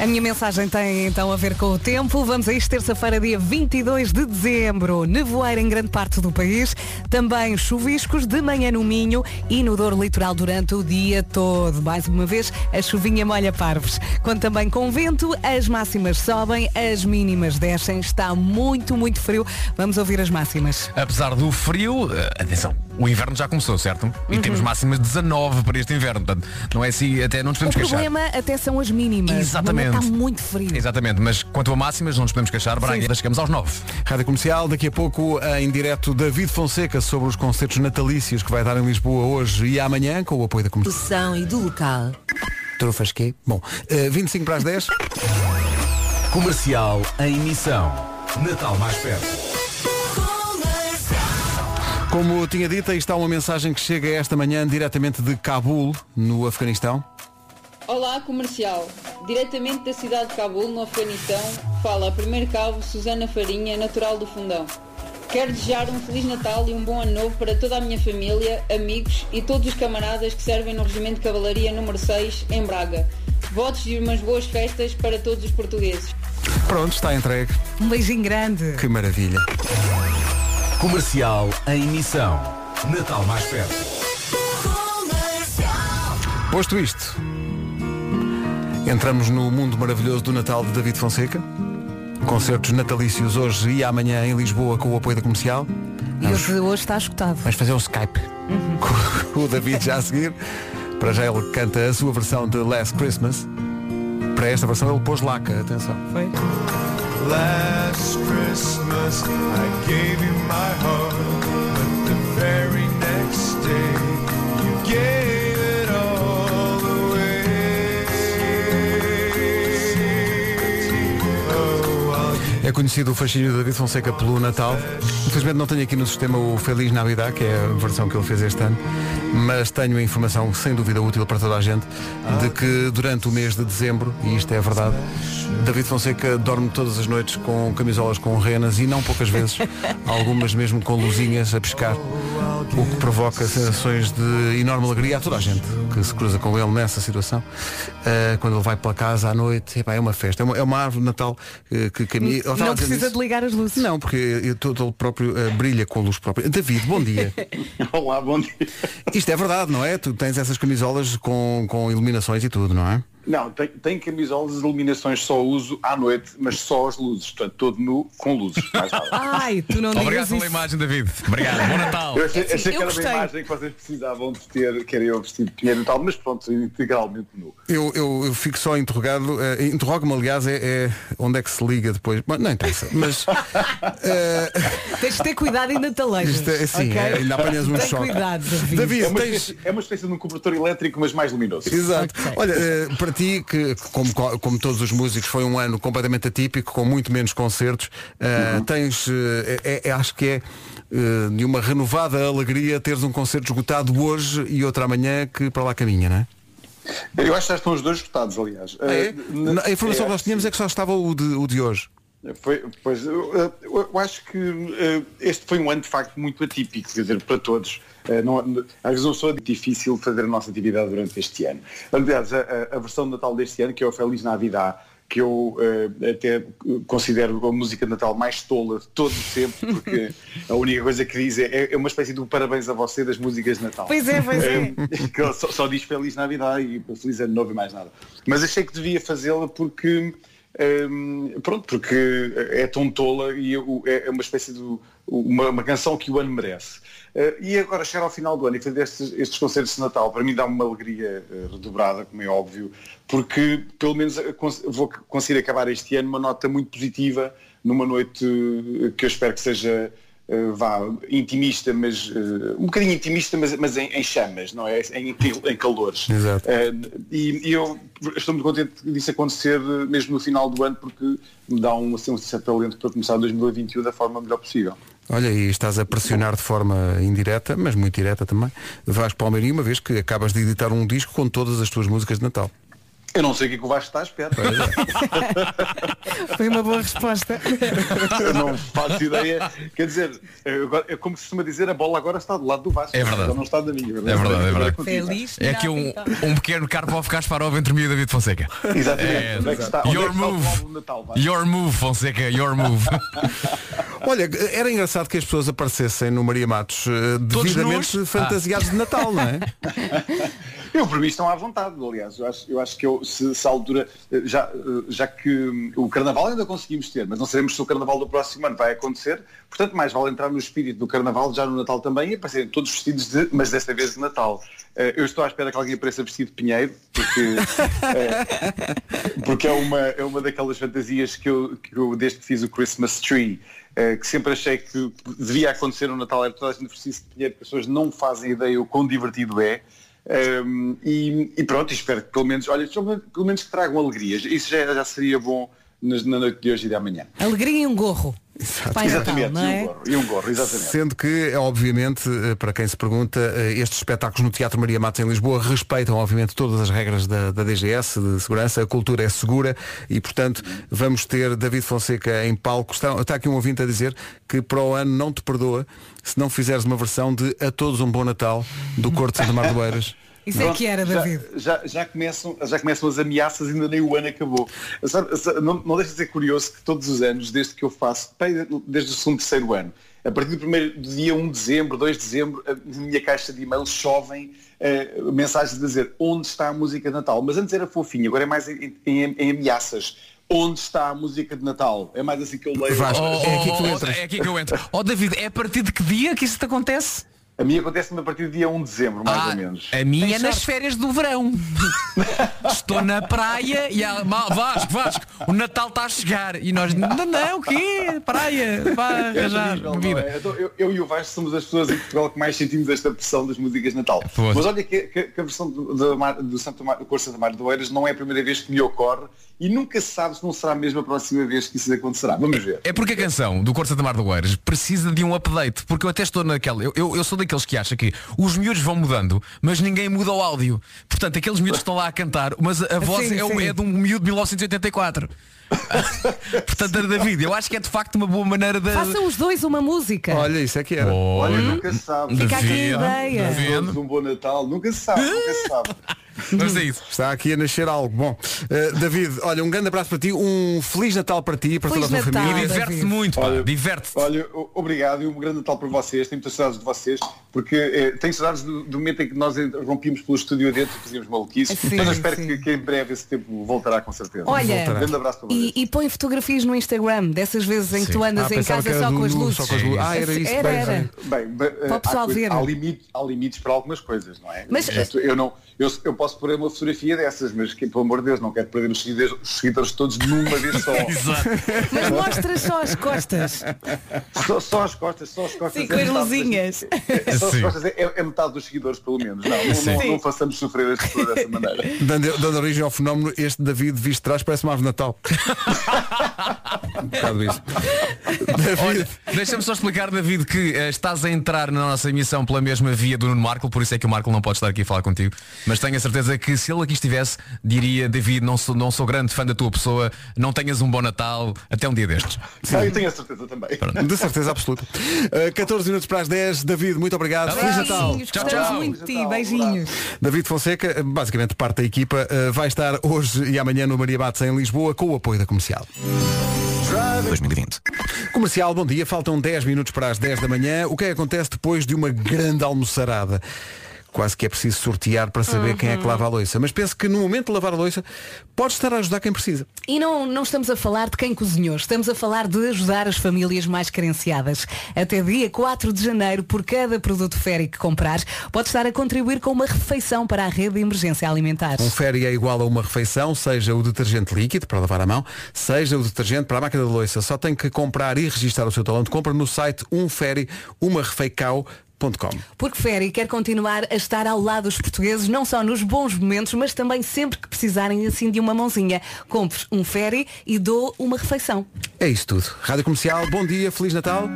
A minha mensagem tem então a ver com o tempo. Vamos a isto terça-feira, dia 22 de dezembro. Nevoeiro em grande parte do país. Também chuviscos de manhã no Minho e no Douro Litoral durante o dia todo. Mais uma vez, a chuvinha molha parvos. Quando também com vento, as máximas sobem, as mínimas descem. Está muito, muito frio. Vamos ouvir as máximas. Apesar do frio, eh, atenção, o inverno já começou, certo? E Uhum. temos máximas de 19 para este inverno. Portanto, não é assim, até não nos O podemos queixar. problema até são as mínimas. Exatamente. Está muito frio. Exatamente, mas quanto a máximas, não nos podemos queixar. Braga, chegamos aos 9. Rádio Comercial, daqui a pouco em direto David Fonseca sobre os concertos natalícios que vai dar em Lisboa hoje e amanhã com o apoio da. Produção e do local. Trufas quê? Bom, eh, 25 para as 10. Comercial em missão. Natal mais perto. Como tinha dito, aí está uma mensagem que chega esta manhã diretamente de Cabul, no Afeganistão. Olá, comercial. Diretamente da cidade de Cabul, no Afeganistão, fala a primeiro cabo Susana Farinha, natural do Fundão. Quero desejar um Feliz Natal e um bom ano novo para toda a minha família, amigos e todos os camaradas que servem no Regimento de Cavalaria número 6, em Braga. Votos de umas boas festas para todos os portugueses. Pronto, está entregue. Um beijinho grande. Que maravilha. Comercial em missão. Natal mais perto. Posto isto, entramos no mundo maravilhoso do Natal de David Fonseca. Concertos natalícios hoje e amanhã em Lisboa com o apoio da comercial. E o de hoje está escutado. Vamos fazer um Skype com o David já a seguir. Para já ele canta a sua versão de Last Christmas. Para esta versão ele pôs laca, atenção. Foi. Last Christmas I gave you my heart, but the very next day you gave É conhecido o fascínio de David Fonseca pelo Natal. Infelizmente não tenho aqui no sistema o Feliz Navidad, que é a versão que ele fez este ano, mas tenho a informação, sem dúvida útil para toda a gente, de que durante o mês de dezembro, e isto é verdade, David Fonseca dorme todas as noites com camisolas com renas e não poucas vezes, algumas mesmo com luzinhas a pescar, o que provoca sensações de enorme alegria a toda a gente que se cruza com ele nessa situação. Ah, quando ele vai pela casa à noite, epá, é uma festa, é uma, é uma árvore de Natal eh, que caminha. Não precisa isso. de ligar as luzes. Não, porque eu tô- tô- ele próprio eh, brilha com a luz própria. David, bom dia. Olá, bom dia. Isto é verdade, não é? Tu tens essas camisolas com, com iluminações e tudo, não é? Não, tem, tem camisolas de iluminações só uso à noite, mas só as luzes, portanto todo nu com luzes. Mais nada. Ai, tu não Obrigado pela imagem, David. Obrigado. Bom Natal. Eu achei, É assim, achei que eu era uma gostei. imagem que vocês precisavam de ter, que era eu vestido de pinheiro e tal, mas pronto, integralmente nu. Eu, eu, eu fico só interrogado, eh, interrogo-me aliás, é, é onde é que se liga depois. Bom, não interessa, mas eh, Tens de ter cuidado ainda taleiras. É- sim, ok? é, ainda apanhas um Tem choque. cuidado, David. David, É uma, tens- espécie, é uma espécie de um cobertor elétrico, mas mais luminoso. Exato. Olha, eh, para ti, que como, como todos os músicos, foi um ano completamente atípico, com muito menos concertos, eh, tens, eh, é- é- acho que é eh, de uma renovada alegria teres um concerto esgotado hoje e outro amanhã que para lá caminha, não é? Eu acho que já estão os dois esgotados, aliás. Ah, é? Eh, n- A informação é, que nós tínhamos é que só estava o de, o de hoje. Foi, pois, eu, eu- acho que eh, este foi um ano de facto muito atípico, quer dizer, para todos. Eh, não- às vezes não sou difícil fazer a nossa atividade durante este ano. Aliás, a, a- versão de Natal deste ano, que é o Feliz Navidad, que eu eh, até considero a música de Natal mais tola de todo sempre, porque a única coisa que diz é, é uma espécie de um parabéns a você das músicas de Natal. Pois é, pois é. Que só, só diz Feliz Navidad e Feliz Ano Novo e mais nada. Mas achei que devia fazê-la porque hum, pronto, porque é tão tola e é é uma espécie de uma, uma canção que o ano merece. Eh, e agora chegar ao final do ano e fazer estes, estes concertos de Natal, para mim dá uma alegria eh, redobrada, como é óbvio, porque pelo menos eh, vou conseguir acabar este ano uma nota muito positiva, numa noite que eu espero que seja eh, vá, intimista, mas eh, um bocadinho intimista, mas, mas em, em chamas, não é? Em, em calores. Exato. Eh, e, e eu estou muito contente disso acontecer mesmo no final do ano, porque me dá um, assim, um certo talento para começar 2021 da forma melhor possível. Olha, e estás a pressionar de forma indireta, mas muito direta também, Vasco Palmeirinho, uma vez que acabas de editar um disco com todas as tuas músicas de Natal. Eu não sei o que é que o Vasco está à espera. Foi uma boa resposta. Eu não faço ideia. Quer dizer, é como se costuma dizer, a bola agora está do lado do Vasco. É verdade. Não está da minha. É verdade, é verdade. Feliz É aqui um, um pequeno Karpov Kasparov entre mim e David Fonseca. Exatamente. É, Onde é que está? É Your está move. de Natal? Your move, Fonseca, your move. Olha, era engraçado que as pessoas aparecessem no Maria Matos eh, devidamente nus? fantasiados de Natal, não é? Eu, por mim, estão à vontade, aliás. Eu acho, eu acho que eu, se, se a altura, eh, já, eh, já que hum, o Carnaval ainda conseguimos ter, mas não sabemos se o Carnaval do próximo ano vai acontecer, portanto, mais vale entrar no espírito do Carnaval já no Natal também e aparecerem todos vestidos de, mas desta vez de Natal. Eh, Eu estou à espera que alguém apareça vestido de pinheiro, porque, eh, porque é, uma, é uma daquelas fantasias que eu, que eu, desde que fiz o Christmas Tree, que sempre achei que devia acontecer no Natal, era toda a gente vestido de pinheiro, que as pessoas não fazem ideia o quão divertido é. Um, e, e pronto, espero que pelo menos, olha, pelo menos- que tragam alegrias. Isso já, já seria bom na noite de hoje e de amanhã. Alegria e um gorro. Natal, exatamente, e é? um gorro, e um gorro, exatamente. Sendo que, obviamente, eh, para quem se pergunta, eh, estes espetáculos no Teatro Maria Matos em Lisboa respeitam, obviamente, todas as regras da, da DGS, de segurança, a cultura é segura e, portanto, vamos ter David Fonseca em palco. Está, está aqui um ouvinte a dizer que para o ano não te perdoa se não fizeres uma versão de A Todos um Bom Natal do Corte de Santa Mar do Eiras. Isso é que era, Já- David. Já, já, começam, já começam as ameaças, ainda nem o ano acabou. Não, não deixa de ser curioso que todos os anos, desde que eu faço, desde o segundo, terceiro ano, a partir do primeiro do dia 1 de dezembro, 2 de dezembro, a- na minha caixa de e-mails chovem eh, mensagens a dizer onde está a música de Natal. Mas antes era fofinho, agora é mais em, em- em ameaças. Onde está a música de Natal? É mais assim que eu leio. Oh, oh, oh, é aqui que eu entro. Ó David, é a partir de que dia que isso te acontece? A minha acontece-me a partir do dia 1 de dezembro, mais Ah, ou menos. A minha Tem é nas férias do verão. Estou na praia e há, mal, Vasco, Vasco, o Natal está a chegar. E nós, não, não, o quê? Praia, vá É arranjar não bebida. é? Então, eu, eu e o Vasco somos as pessoas em Portugal que mais sentimos esta pressão das músicas de Natal. Mas olha que, que- que a versão do, do, Mar- do Santo Mar, do Cor Santa Maria do Eiras não é a primeira vez que me ocorre e nunca se sabe se não será mesmo a próxima vez que isso acontecerá. Vamos ver. É porque a canção do Corte Santa Mar do Oeiras precisa de um update, porque eu até estou naquela. Eu, eu, eu sou daqueles que acha que os miúdos vão mudando, mas ninguém muda o áudio. Portanto, aqueles miúdos que estão lá a cantar, mas a voz Sim, é, o- sim. é de um miúdo de 1984. Portanto, David, eu acho que é de facto uma boa maneira de. Façam os dois uma música. Olha, isso é que era. Olha, Olha, nunca se sabe. Fica aqui a ideia. Um bom Natal. Nunca se sabe, nunca se sabe. Vamos a isso. Está aqui a nascer algo. Bom, eh, David, olha, um grande abraço para ti, um Feliz Natal para ti e para Feliz toda a tua Natal. família. E diverte-se muito, pá, diverte-se. Olha, obrigado e um grande Natal para vocês. Tenho muitas saudades de vocês, porque eh, tenho saudades do, do momento em que nós rompíamos pelo estúdio adentro e fazíamos maluquice. Sim, Mas eu espero sim. que, que em breve esse tempo voltará com certeza. Olha, Um grande abraço para vocês. E, e põe fotografias no Instagram, dessas vezes em que tu andas Ah, em casa só do com luzes. só com as luzes. Ah, era isso, Era, bem, era. Bem, bem, eh, Para o pessoal há, coi- ver. há, limite- há limites para algumas coisas, não é? Mas- Isto, eu, não, eu, eu posso pôr uma fotografia dessas, mas que, pelo amor de Deus, não quero perder os seguidores, os seguidores todos numa vez só. Mas mostras só as costas. só, só as costas, só as costas. Sim, com é as luzinhas. É- é, é metade dos seguidores, pelo menos. Não, não, não, não façamos sofrer as pessoas dessa maneira. Dando, dando origem ao fenómeno, este David visto de trás parece uma árvore Natal. um bocado isso. Olha, deixa-me só explicar, David, que eh, estás a entrar na nossa emissão pela mesma via do Nuno Marco, por isso é que o Marco não pode estar aqui a falar contigo. Mas tenho a certeza que se ele aqui estivesse, diria, David, não sou, não sou grande fã da tua pessoa, não tenhas um bom Natal, até um dia destes. Ah, eu tenho a certeza também. De certeza absoluta. Uh, 14 minutos para as 10. David, muito obrigado. Feliz Natal. Beijinhos, gostamos muito de ti, beijinhos. David Fonseca, basicamente parte da equipa, uh, vai estar hoje e amanhã no Maria Matos em Lisboa com o apoio da comercial. 2020. Comercial, bom dia. Faltam 10 minutos para as 10 da manhã. O que é que acontece depois de uma grande almoçarada? Quase que é preciso sortear para saber quem é que lava a louça. Mas penso que no momento de lavar a louça pode estar a ajudar quem precisa. E não, não estamos a falar de quem cozinhou, estamos a falar de ajudar as famílias mais carenciadas. Até dia 4 de janeiro, por cada produto férico que comprar, pode estar a contribuir com uma refeição para a rede de emergência alimentar. Um ferry é igual a uma refeição, seja o detergente líquido para lavar a mão, seja o detergente para a máquina de louça. Só tem que comprar e registrar o seu talão de compra no site umferry.umarefeicau.com. Porque Ferry quer continuar a estar ao lado dos portugueses, não só nos bons momentos, mas também sempre que precisarem assim de uma mãozinha. Compre um Ferry e dou uma refeição. É isso tudo. Rádio Comercial, bom dia, Feliz Natal.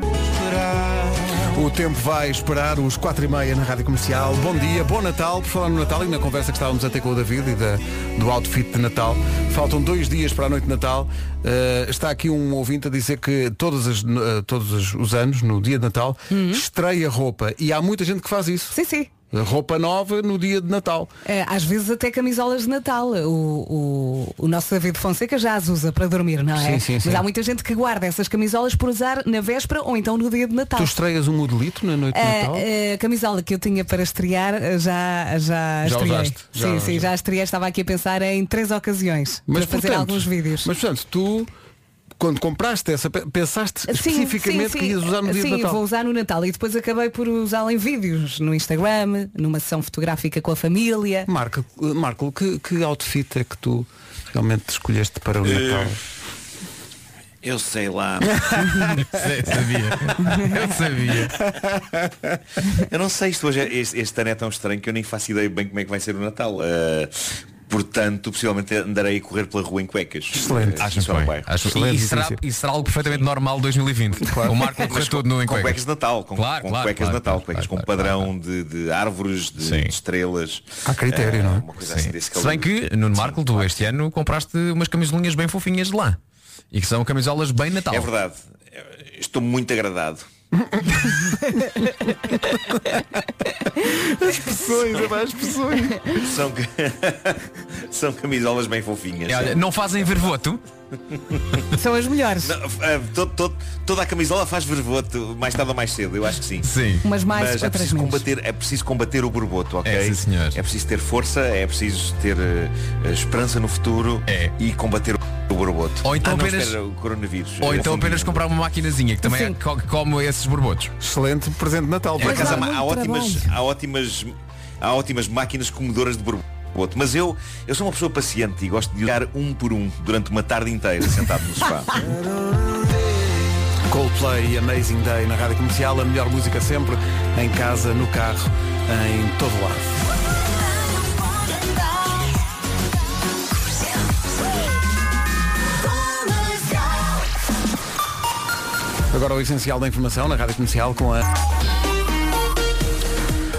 O tempo vai esperar os 4 e meia na Rádio Comercial. Bom dia, bom Natal. Por falar no Natal e na conversa que estávamos a ter com o David e da- do outfit de Natal. Faltam dois dias para a noite de Natal. Uh, está aqui um ouvinte a dizer que todos, as- uh, todos os- os anos, no dia de Natal, estreia roupa. E há muita gente que faz isso. Sim, sim. Roupa nova no dia de Natal. É, às vezes até camisolas de Natal. O, o, o nosso David Fonseca já as usa para dormir, não é? Sim, sim, sim. Mas há muita gente que guarda essas camisolas por usar na véspera ou então no dia de Natal. Tu estreias um modelito na noite de Natal? A, a camisola que eu tinha para estrear eh, já, já, Já estreiei. usaste? Já- sim, sim, já estreiei. Estava aqui a pensar em três ocasiões para fazer portanto, alguns vídeos. Mas portanto, tu quando compraste essa, pe- pensaste Sim, especificamente sim, que ias usar no dia sim, de Natal. vou usar no Natal e depois acabei por usá-la em vídeos, no Instagram, numa sessão fotográfica com a família. Marco, Marco que, que outfit é que tu realmente escolheste para o Eh, Natal? Eu sei lá. Sei, sabia. Eu sabia. Eu não sei, isto hoje é, este, este ano é tão estranho que eu nem faço ideia bem como é que vai ser o Natal. Uh, Portanto, possivelmente andarei a correr pela rua em cuecas. Excelente. Acho só no bem. bairro. Acho- e, e será, e será algo perfeitamente normal 2020. O Marco correr todo no em com cuecas. cuecas de Natal, com, Claro, com claro, cuecas claro, de Natal, claro, cuecas claro, com padrão De, de árvores, de, de estrelas. Há critério, Eh, não é? Uma coisa assim desse Se bem que, Nuno Marco, tu este ano compraste umas camisolinhas bem fofinhas de lá. E que são camisolas bem Natal. É verdade. Estou muito agradado. As pessoas, é as pessoas. São, são camisolas bem fofinhas. Olha, não fazem vervoto? São as melhores. Não, eh, todo- todo- toda a camisola faz verboto mais tarde ou mais cedo, eu acho que sim. Sim. Umas mais, Mas é preciso, menos. combater, é preciso combater o borboto, ok? É, sim, senhor. É preciso ter força, é preciso ter eh, esperança no futuro É. e combater o borboto. Ou então Ah, não, apenas- espera, o coronavírus. Ou então apenas comprar uma maquinazinha que também é, come esses borbotos. Excelente presente de Natal. Acaso há, há ótimas, há ótimas há ótimas máquinas comodoras de borboto. Mas eu, eu sou uma pessoa paciente e gosto de olhar um por um durante uma tarde inteira sentado no sofá. Coldplay e Amazing Day na Rádio Comercial, a melhor música sempre, em casa, no carro, em todo lado. Agora o essencial da informação na Rádio Comercial com a...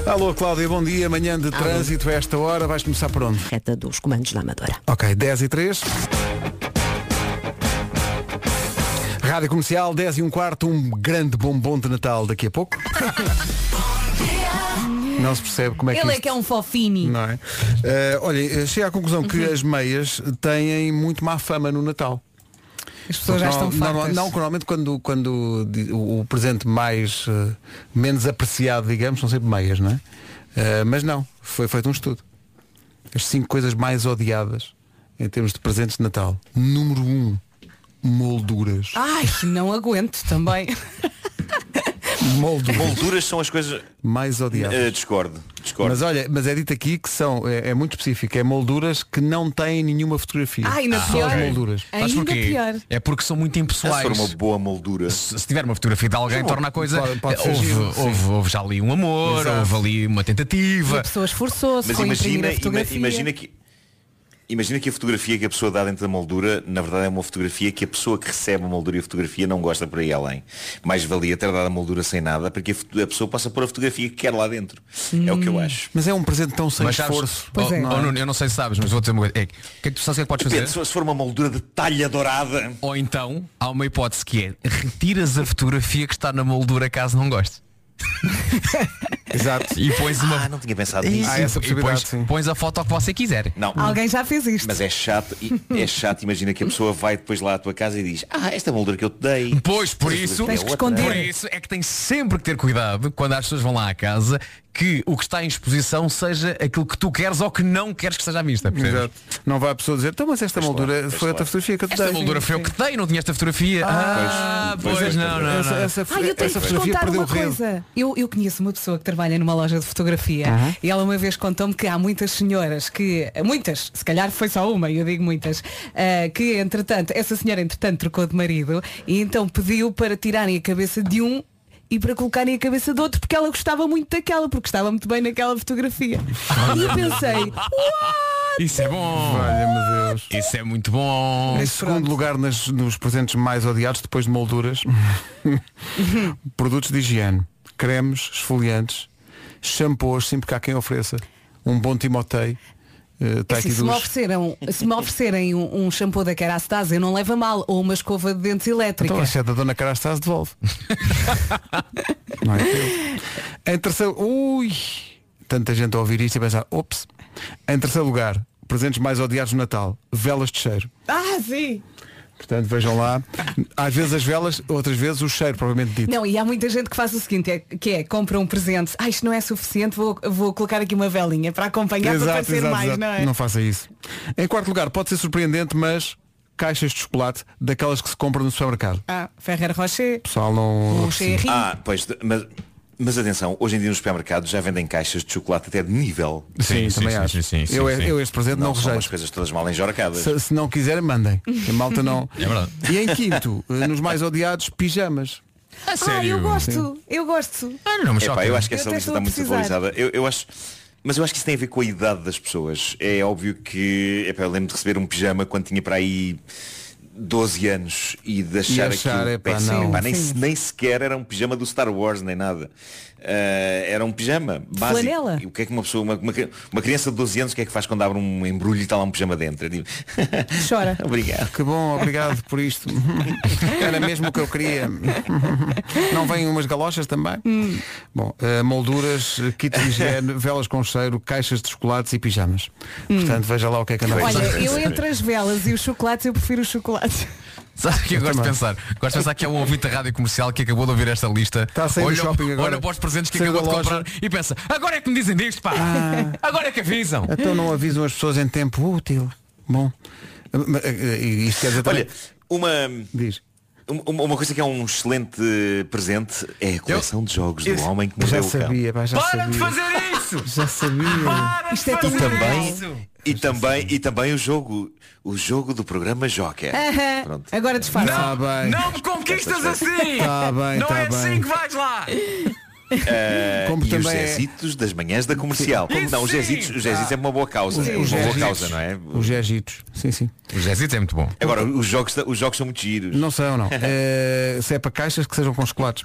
Alô Cláudia, bom dia. Manhã de trânsito a esta hora. Vais começar por onde? Reta dos comandos da Amadora. Ok, 10 e 3. Rádio Comercial, 10 e um quarto, um grande bombom de Natal daqui a pouco. Não se percebe como é que Ele é isto- que é um fofini. Não é? Eh, olha, eh, cheguei à conclusão que Uhum. as meias têm muito má fama no Natal. As pessoas já estão não, fartas. Não, normalmente quando, quando o, presente mais eh, menos apreciado, digamos, são sempre meias, não é? Eh, mas não, foi feito um estudo. As cinco coisas mais odiadas em termos de presentes de Natal. Número um, molduras. Ai, não aguento também. Molduras. Molduras são as coisas. Mais odiadas. Eh, discordo. discordo. Mas olha, mas é dito aqui que são, é, é muito específico, é molduras que não têm nenhuma fotografia. Ai, ainda Só pior. as molduras. Sabes Ainda porquê? pior. É porque são muito impessoais. Se for uma boa moldura. Se se tiver uma fotografia de alguém, torna a coisa. pode- pode ser houve, houve, houve já ali um amor, Exato. houve ali uma E tentativa. a pessoa esforçou-se, Mas imagina, a ima- fotografia. imagina que. Imagina que a fotografia que a pessoa dá dentro da moldura, na verdade é uma fotografia que a pessoa que recebe a moldura e a fotografia não gosta por aí além. Mais valia ter dado a moldura sem nada para que a pessoa possa pôr a fotografia que quer lá dentro. É o que eu acho. Mas é um presente tão sem Mas sabes, esforço. Pois oh, é. oh, Nuno, eu não sei se sabes, mas vou dizer uma coisa. É, o que é que tu sabes o que é que podes fazer? Depende, se se for uma moldura de talha dourada. Ou então há uma hipótese que é retiras a fotografia que está na moldura caso não gostes. Exato. E pões uma. Ah, não tinha pensado nisso. Essa e possibilidade, pões, sim. pões a foto que você quiser. Não. Alguém já fez isto. Mas é chato, e- é chato, imagina que a pessoa vai depois lá à tua casa e diz, ah, esta moldura que eu te dei. Pois, por isso, Tens que é outra." esconder. por isso é que tem sempre que ter cuidado quando as pessoas vão lá à casa que o que está em exposição seja aquilo que tu queres ou que não queres que seja à vista. percebes? Exato. Não vai a pessoa dizer, então mas esta moldura claro, foi outra fotografia que eu te Esta dei. moldura foi eu que te dei, não tinha esta fotografia. Ah, pois, pois, pois, não, não, Essa, não. essa, Ai, eu tenho essa que vos contar uma o coisa. Eu, eu conheço uma pessoa que trabalha numa loja de fotografia e ela uma vez contou-me que há muitas senhoras que, muitas, se calhar foi só uma, eu digo muitas, ah, que entretanto, essa senhora entretanto trocou de marido e então pediu para tirarem a cabeça de um e para colocarem a cabeça do outro porque ela gostava muito daquela, porque estava muito bem naquela fotografia. E eu pensei, Isso é bom. Valha-me Deus. Isso é muito bom. Em segundo lugar nas- nos presentes mais odiados, depois de molduras, produtos de higiene, cremes, esfoliantes, shampoos, sempre que há quem ofereça. Um bom Timotei. Uh, tá Assim, aqui se, me ofereceram, se me oferecerem um, um shampoo da Kerastase, eu não levo mal, ou uma escova de dentes elétrica. Então, se é da Dona Carastase, devolve. não é teu. Em terceiro. Ui! Tanta gente a ouvir isto e pensar, ops. Em terceiro lugar, presentes mais odiados no Natal, velas de cheiro. Ah, sim! Portanto, vejam lá. Às vezes as velas, outras vezes o cheiro, provavelmente dito. Não, e há muita gente que faz o seguinte, é, que é, compra um presente, ah, isto não é suficiente, vou, vou colocar aqui uma velinha para acompanhar para parecer mais, não é? Não faça isso. Em quarto lugar, pode ser surpreendente, mas caixas de chocolate daquelas que se compram no supermercado. Ah, Ferrer Rocher, pessoal não. um. Ah, pois, mas, mas atenção, hoje em dia nos supermercados já vendem caixas de chocolate até de nível. Sim, também acho. eu, eu este presente não, Não, são rejeito. as coisas todas mal enjorcadas. Se, se não quiserem, mandem. Que a malta não. É verdade. E em quinto, eh, nos mais odiados, pijamas. A Ah, sério. eu gosto, eu gosto. Ah, não, mas Epá, eu acho que essa lista está muito atualizada. Eu, eu acho. Mas eu acho que isso tem a ver com a idade das pessoas. É óbvio que epá, eu lembro de receber um pijama quando tinha para aí 12 anos e de achar, E achar, aquilo não. Epá, nem, nem sequer era um pijama do Star Wars nem nada. Ah, era um pijama básico. Flanela. E o que é que uma pessoa, uma, uma, uma criança de 12 anos, o que é que faz quando abre um embrulho e está lá um pijama dentro? Eu digo, Chora. Obrigado. Que bom, obrigado por isto. Era mesmo o que eu queria. Não vêm umas galochas também? Bom, eh, molduras, kit de higiene, velas com cheiro, caixas de chocolates e pijamas. Portanto, veja lá o que é que anda a Olha, eu entre as velas e os chocolates, eu prefiro os chocolates. Sabe o que eu gosto de pensar? Gosto de pensar que é um ouvinte da rádio comercial que acabou de ouvir esta lista. Está a sair do olha, shopping agora. olha para os presentes que Saiu acabou de comprar e pensa, agora é que me dizem disto, pá! Agora é que avisam! Então não avisam as pessoas em tempo útil. Bom. Eh, e Isto quer dizer também- Olha, uma, Diz. Uma, uma coisa que é um excelente presente é a coleção de jogos do Eu- homem que já o cão. sabia, pá, já Para sabia. de fazer isso! Já sabia. Isto é E tão também, e também, e também o jogo, o jogo do programa Joker. Aham. Pronto. Agora disfarça. Está bem. Não me conquistas assim! Tá bem, não tá é assim bem. que vais lá! Eh, Como e os também é- das manhãs da comercial. Isso não, os sim. Zezitos, os Zezitos é uma boa causa. Os- é os uma boa causa, não é? Os Jegitos. Sim, sim. O Jéssica é muito bom. Agora, os jogos, os jogos são muito giros. Não são, não. Eh, se é para caixas que sejam com chocolates.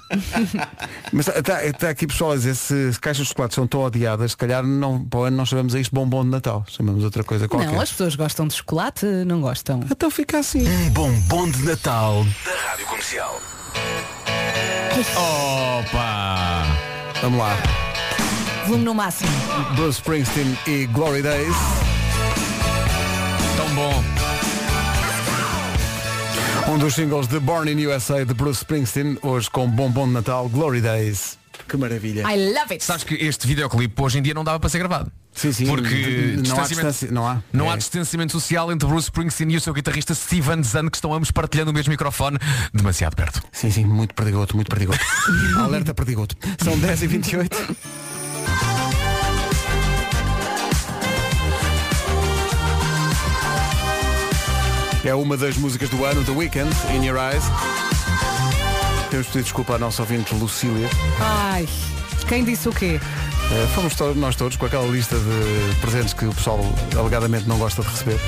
Mas está aqui pessoal a dizer se caixas de chocolates são tão odiadas, se calhar não, para o ano não chamamos a isto bombom de Natal. Chamamos outra coisa qualquer. Não, as pessoas gostam de chocolate, não gostam. Então fica assim. Um bombom de Natal da Rádio Comercial. Opa! Vamos lá. Volume no máximo. Bruce Springsteen e Glory Days. Tão bom. Um dos singles de Born in USA de Bruce Springsteen, hoje com bombom de Natal, Glory Days. Que maravilha. I love it. Sabes que este videoclipe hoje em dia não dava para ser gravado. Sim, sim. Porque não há distanciamento- distância. Não há. Não há É. distanciamento social entre Bruce Springsteen e o seu guitarrista Steven Zahn que estão ambos partilhando o mesmo microfone demasiado perto. Sim, sim, muito perdigoto, muito perdigoto. Alerta perdigoto. São 10 e 28 É uma das músicas do ano, The Weekend, In Your Eyes. Temos pedido desculpa à nossa ouvinte Lucília. Ai, quem disse o quê? Eh, fomos to- nós todos com aquela lista de presentes que o pessoal alegadamente não gosta de receber.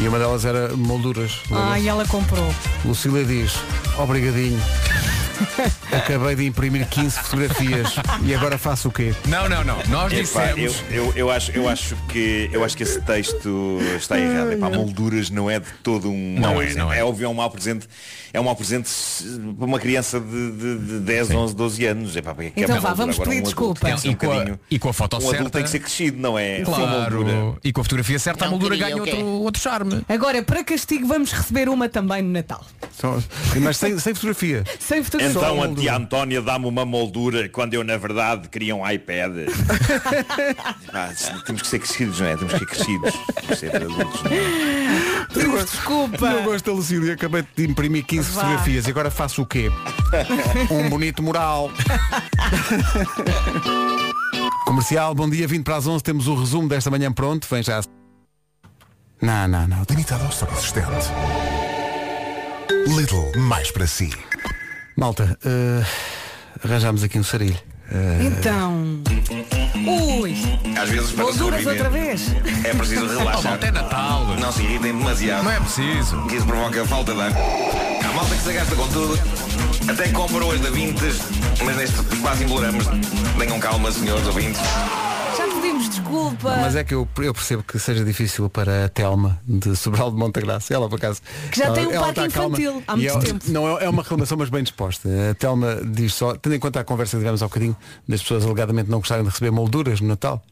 E uma delas era molduras. Ai, ela comprou. Lucília diz, obrigadinho. Acabei de imprimir 15 fotografias e agora faço o quê? Não, não, não. Nós eu, dissemos. eu, eu, acho, eu, acho que, eu acho que esse texto está errado. Epá, molduras não é de todo um Não é, não é. É óbvio, é um mau presente. É um mau presente para uma criança de, de, de 10, 11, 12 anos. Epá, é que é Então vá, vamos Agora, pedir um desculpa. ser um E com a- e com a foto um certa. adulto tem que ser crescido, não é? Moldura. Claro. E com a fotografia certa a moldura ganha outro, outro charme. Agora, para castigo, vamos receber uma também no Natal. Só- Mas sem, sem fotografia. Sem fotografia. Então a tia Antónia dá-me uma moldura quando eu na verdade queria um iPad. Ah, temos que ser crescidos, não é? Temos que ser crescidos. Temos que ser adultos, não é? Desculpa. Eu gosto da Lucília, acabei de imprimir 15 Vá. fotografias e agora faço o quê? Um bonito mural. Comercial, bom dia, 20 para as 11, temos o resumo desta manhã pronto, vem já. Não, não, não. Limitado ao estoque existente. Lidl, mais para si. Malta, eh, arranjámos aqui um sarilho. Eh, Então. Ui. Às vezes para outra vez. é preciso relaxar. Natal. Não se irritem demasiado. Não é preciso. Isso provoca falta de ar. Há malta que se gasta com tudo. Até compra hoje da Vintes, mas neste quase embolamos. Tenham calma, senhores ouvintes. Já pedimos desculpa. Mas é que eu, eu percebo que seja difícil para a Telma de Sobral de Montagraça. Ela, por acaso. Que já ela- tem um parque calma. infantil há E muito é- tempo. Não é, é uma reclamação, mas bem disposta. A Telma diz só, tendo em conta a conversa que tivemos há bocadinho, das pessoas alegadamente não gostarem de receber molduras no Natal.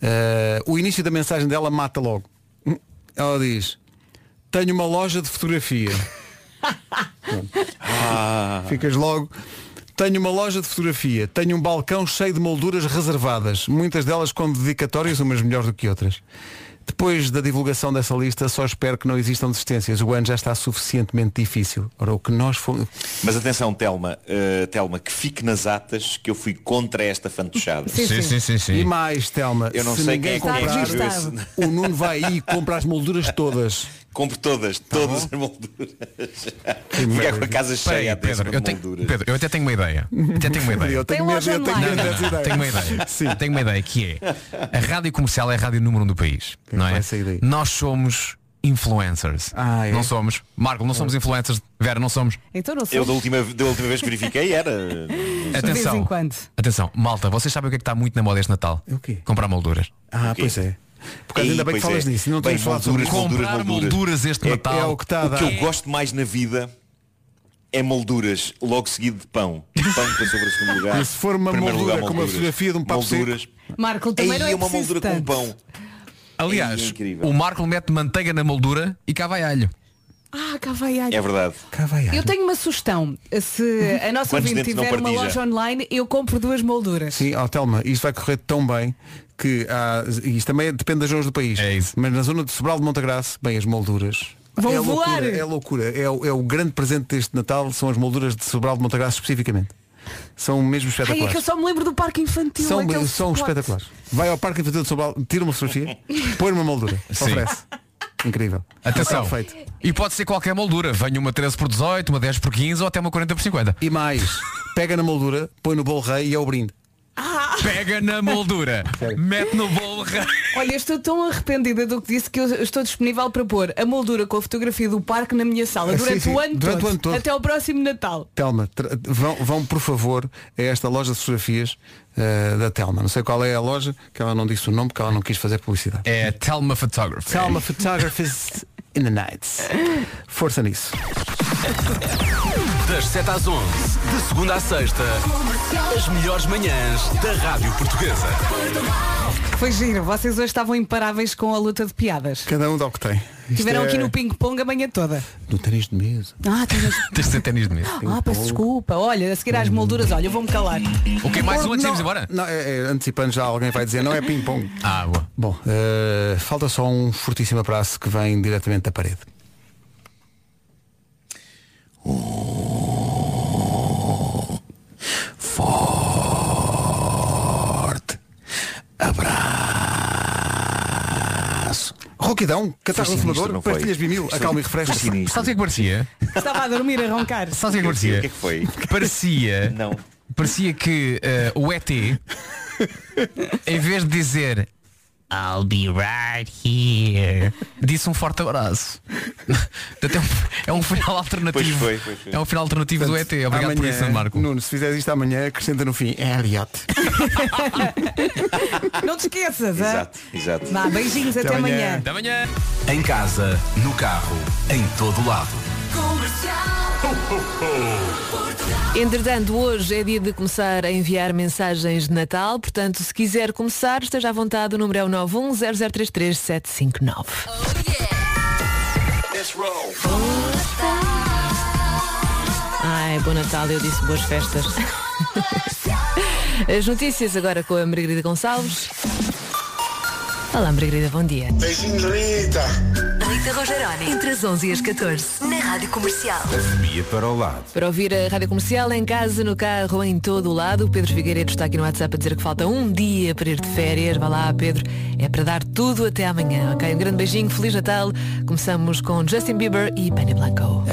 eh, o início da mensagem dela mata logo. Ela diz, tenho uma loja de fotografia. Ah. Ficas logo. Tenho uma loja de fotografia, tenho um balcão cheio de molduras reservadas, muitas delas com dedicatórias, umas melhores do que outras. Depois da divulgação dessa lista, só espero que não existam desistências. O ano já está suficientemente difícil. Ora, o que nós fomos. Mas atenção, Telma, eh, Telma, que fique nas atas que eu fui contra esta fantochada. Sim, sim. Sim, sim, sim. E mais, Telma, Eu não se sei ninguém quem é que comprar, esse- o Nuno vai aí e compra as molduras todas. Compre todas, todas as molduras. Ficar com a casa cheia até Pedro, de eu tenho, molduras. Pedro, eu até tenho uma ideia. Até tenho uma ideia. Eu tenho medo- eu tenho Não, não, não, ideia. Tenho uma ideia. Sim. Tenho uma ideia que é a rádio comercial é a rádio número um do país. Não é? Nós somos influencers. Ah, é? Não somos. Marco, não somos influencers. Vera, não somos. Então não Eu somos. da última, da última vez que verifiquei era. Atenção. quando. Atenção, malta, vocês sabem o que é que está muito na moda este Natal? O quê? Comprar molduras. Ah, pois é. Por causa ainda bem que falas é. nisso. Não Bem, temos falado sobre molduras, molduras, Comprar molduras este É- Natal. É o que está a O que eu gosto mais na vida é molduras, logo seguido de pão. Pão para sobre o segundo lugar. E se for uma moldura lugar, com uma molduras. fotografia de um papo molduras. Marco, também Aí não é é uma moldura com tanto. pão. Aliás, É o Marco mete manteiga na moldura e cá vai alho. Ah, cá vai alho. É verdade. Eu tenho uma sugestão. Se a nossa ouvinte tiver uma loja online, eu compro duas molduras. Sim, ó Telma, isto vai correr tão bem que há, isto também depende das zonas do país. É isso. Mas na zona de Sobral de Montagraça, bem, as molduras. Vão é voar. loucura, é loucura. É, o- é o grande presente deste Natal, são as molduras de Sobral de Montagraça especificamente. São mesmo Ai, é espetaculares. que eu só me lembro do parque infantil. São, são spot. espetaculares. Vai ao Parque Infantil de Sobral, tira uma fotografia, põe uma moldura. Sim. Oferece. Incrível. Atenção. Perfeito. E pode ser qualquer moldura. Venha uma 13 por 18, uma 10 por 15 ou até uma 40 por 50. E mais, pega na moldura, põe no bolo rei e é o brinde. Pega na moldura, mete no bolo. Olha, eu estou tão arrependida do que disse que eu estou disponível para pôr a moldura com a fotografia do parque na minha sala durante, sim, sim. O, ano Durante todo, o ano todo. Até ao próximo Natal. Telma, vão, vão por favor a esta loja de fotografias eh, da Telma. Não sei qual é a loja, que ela não disse o nome porque ela não quis fazer publicidade. É Telma Photography. Telma Photographers in the Nights. Força nisso. Das 7 às 11, de segunda à sexta, as melhores manhãs da Rádio Portuguesa. Foi giro, vocês hoje estavam imparáveis com a luta de piadas. Cada um dá o que tem. Estiveram é aqui no ping-pong a manhã toda. no ténis de mesa. Ah, tens... Tens de ténis de mesa. ah peço desculpa. Olha, a seguir às molduras, olha, eu vou-me calar. O que mais um antes de embora? Não, é, é, antecipando já alguém vai dizer, não é ping-pong. Ah, boa. Bom, eh, falta só um fortíssimo abraço que vem diretamente da parede. Forte abraço. Roquidão, catarro fumador, pastilhas bimil, acalma e refresca. Sabes o que é que parecia? Estava a dormir, a roncar. Sabes o que é que O parecia? que é que foi? Parecia. Não. Parecia que eh, o ET, em vez de dizer I'll be right here, disse um forte abraço. Portanto, é, um, é um final alternativo. Pois foi, pois foi. É um final alternativo do ET. Obrigado por isso, Marco. Nuno, se fizeres isto amanhã, acrescenta no fim, é Elliot. Não te esqueças, hã? Exato, exato. Vá, beijinhos, até, amanhã. Até amanhã. Em casa, no carro, em todo lado. Entretanto, hoje é dia de começar a enviar mensagens de Natal, portanto, se quiser começar, esteja à vontade, o número é o 910033759. Ai, bom Natal, eu disse boas festas. As notícias agora com a Margarida Gonçalves. Olá, Margarida, bom dia. Beijinhos, Rita. Rita Rogeroni, entre as 11 e as 14, na Rádio Comercial. Via para o lado. Para ouvir a Rádio Comercial em casa, no carro, em todo o lado, o Pedro Figueiredo está aqui no WhatsApp a dizer que falta um dia para ir de férias. Vá lá, Pedro. É para dar tudo até amanhã. Ok, um grande beijinho, Feliz Natal. Começamos com Justin Bieber e Penny Blanco.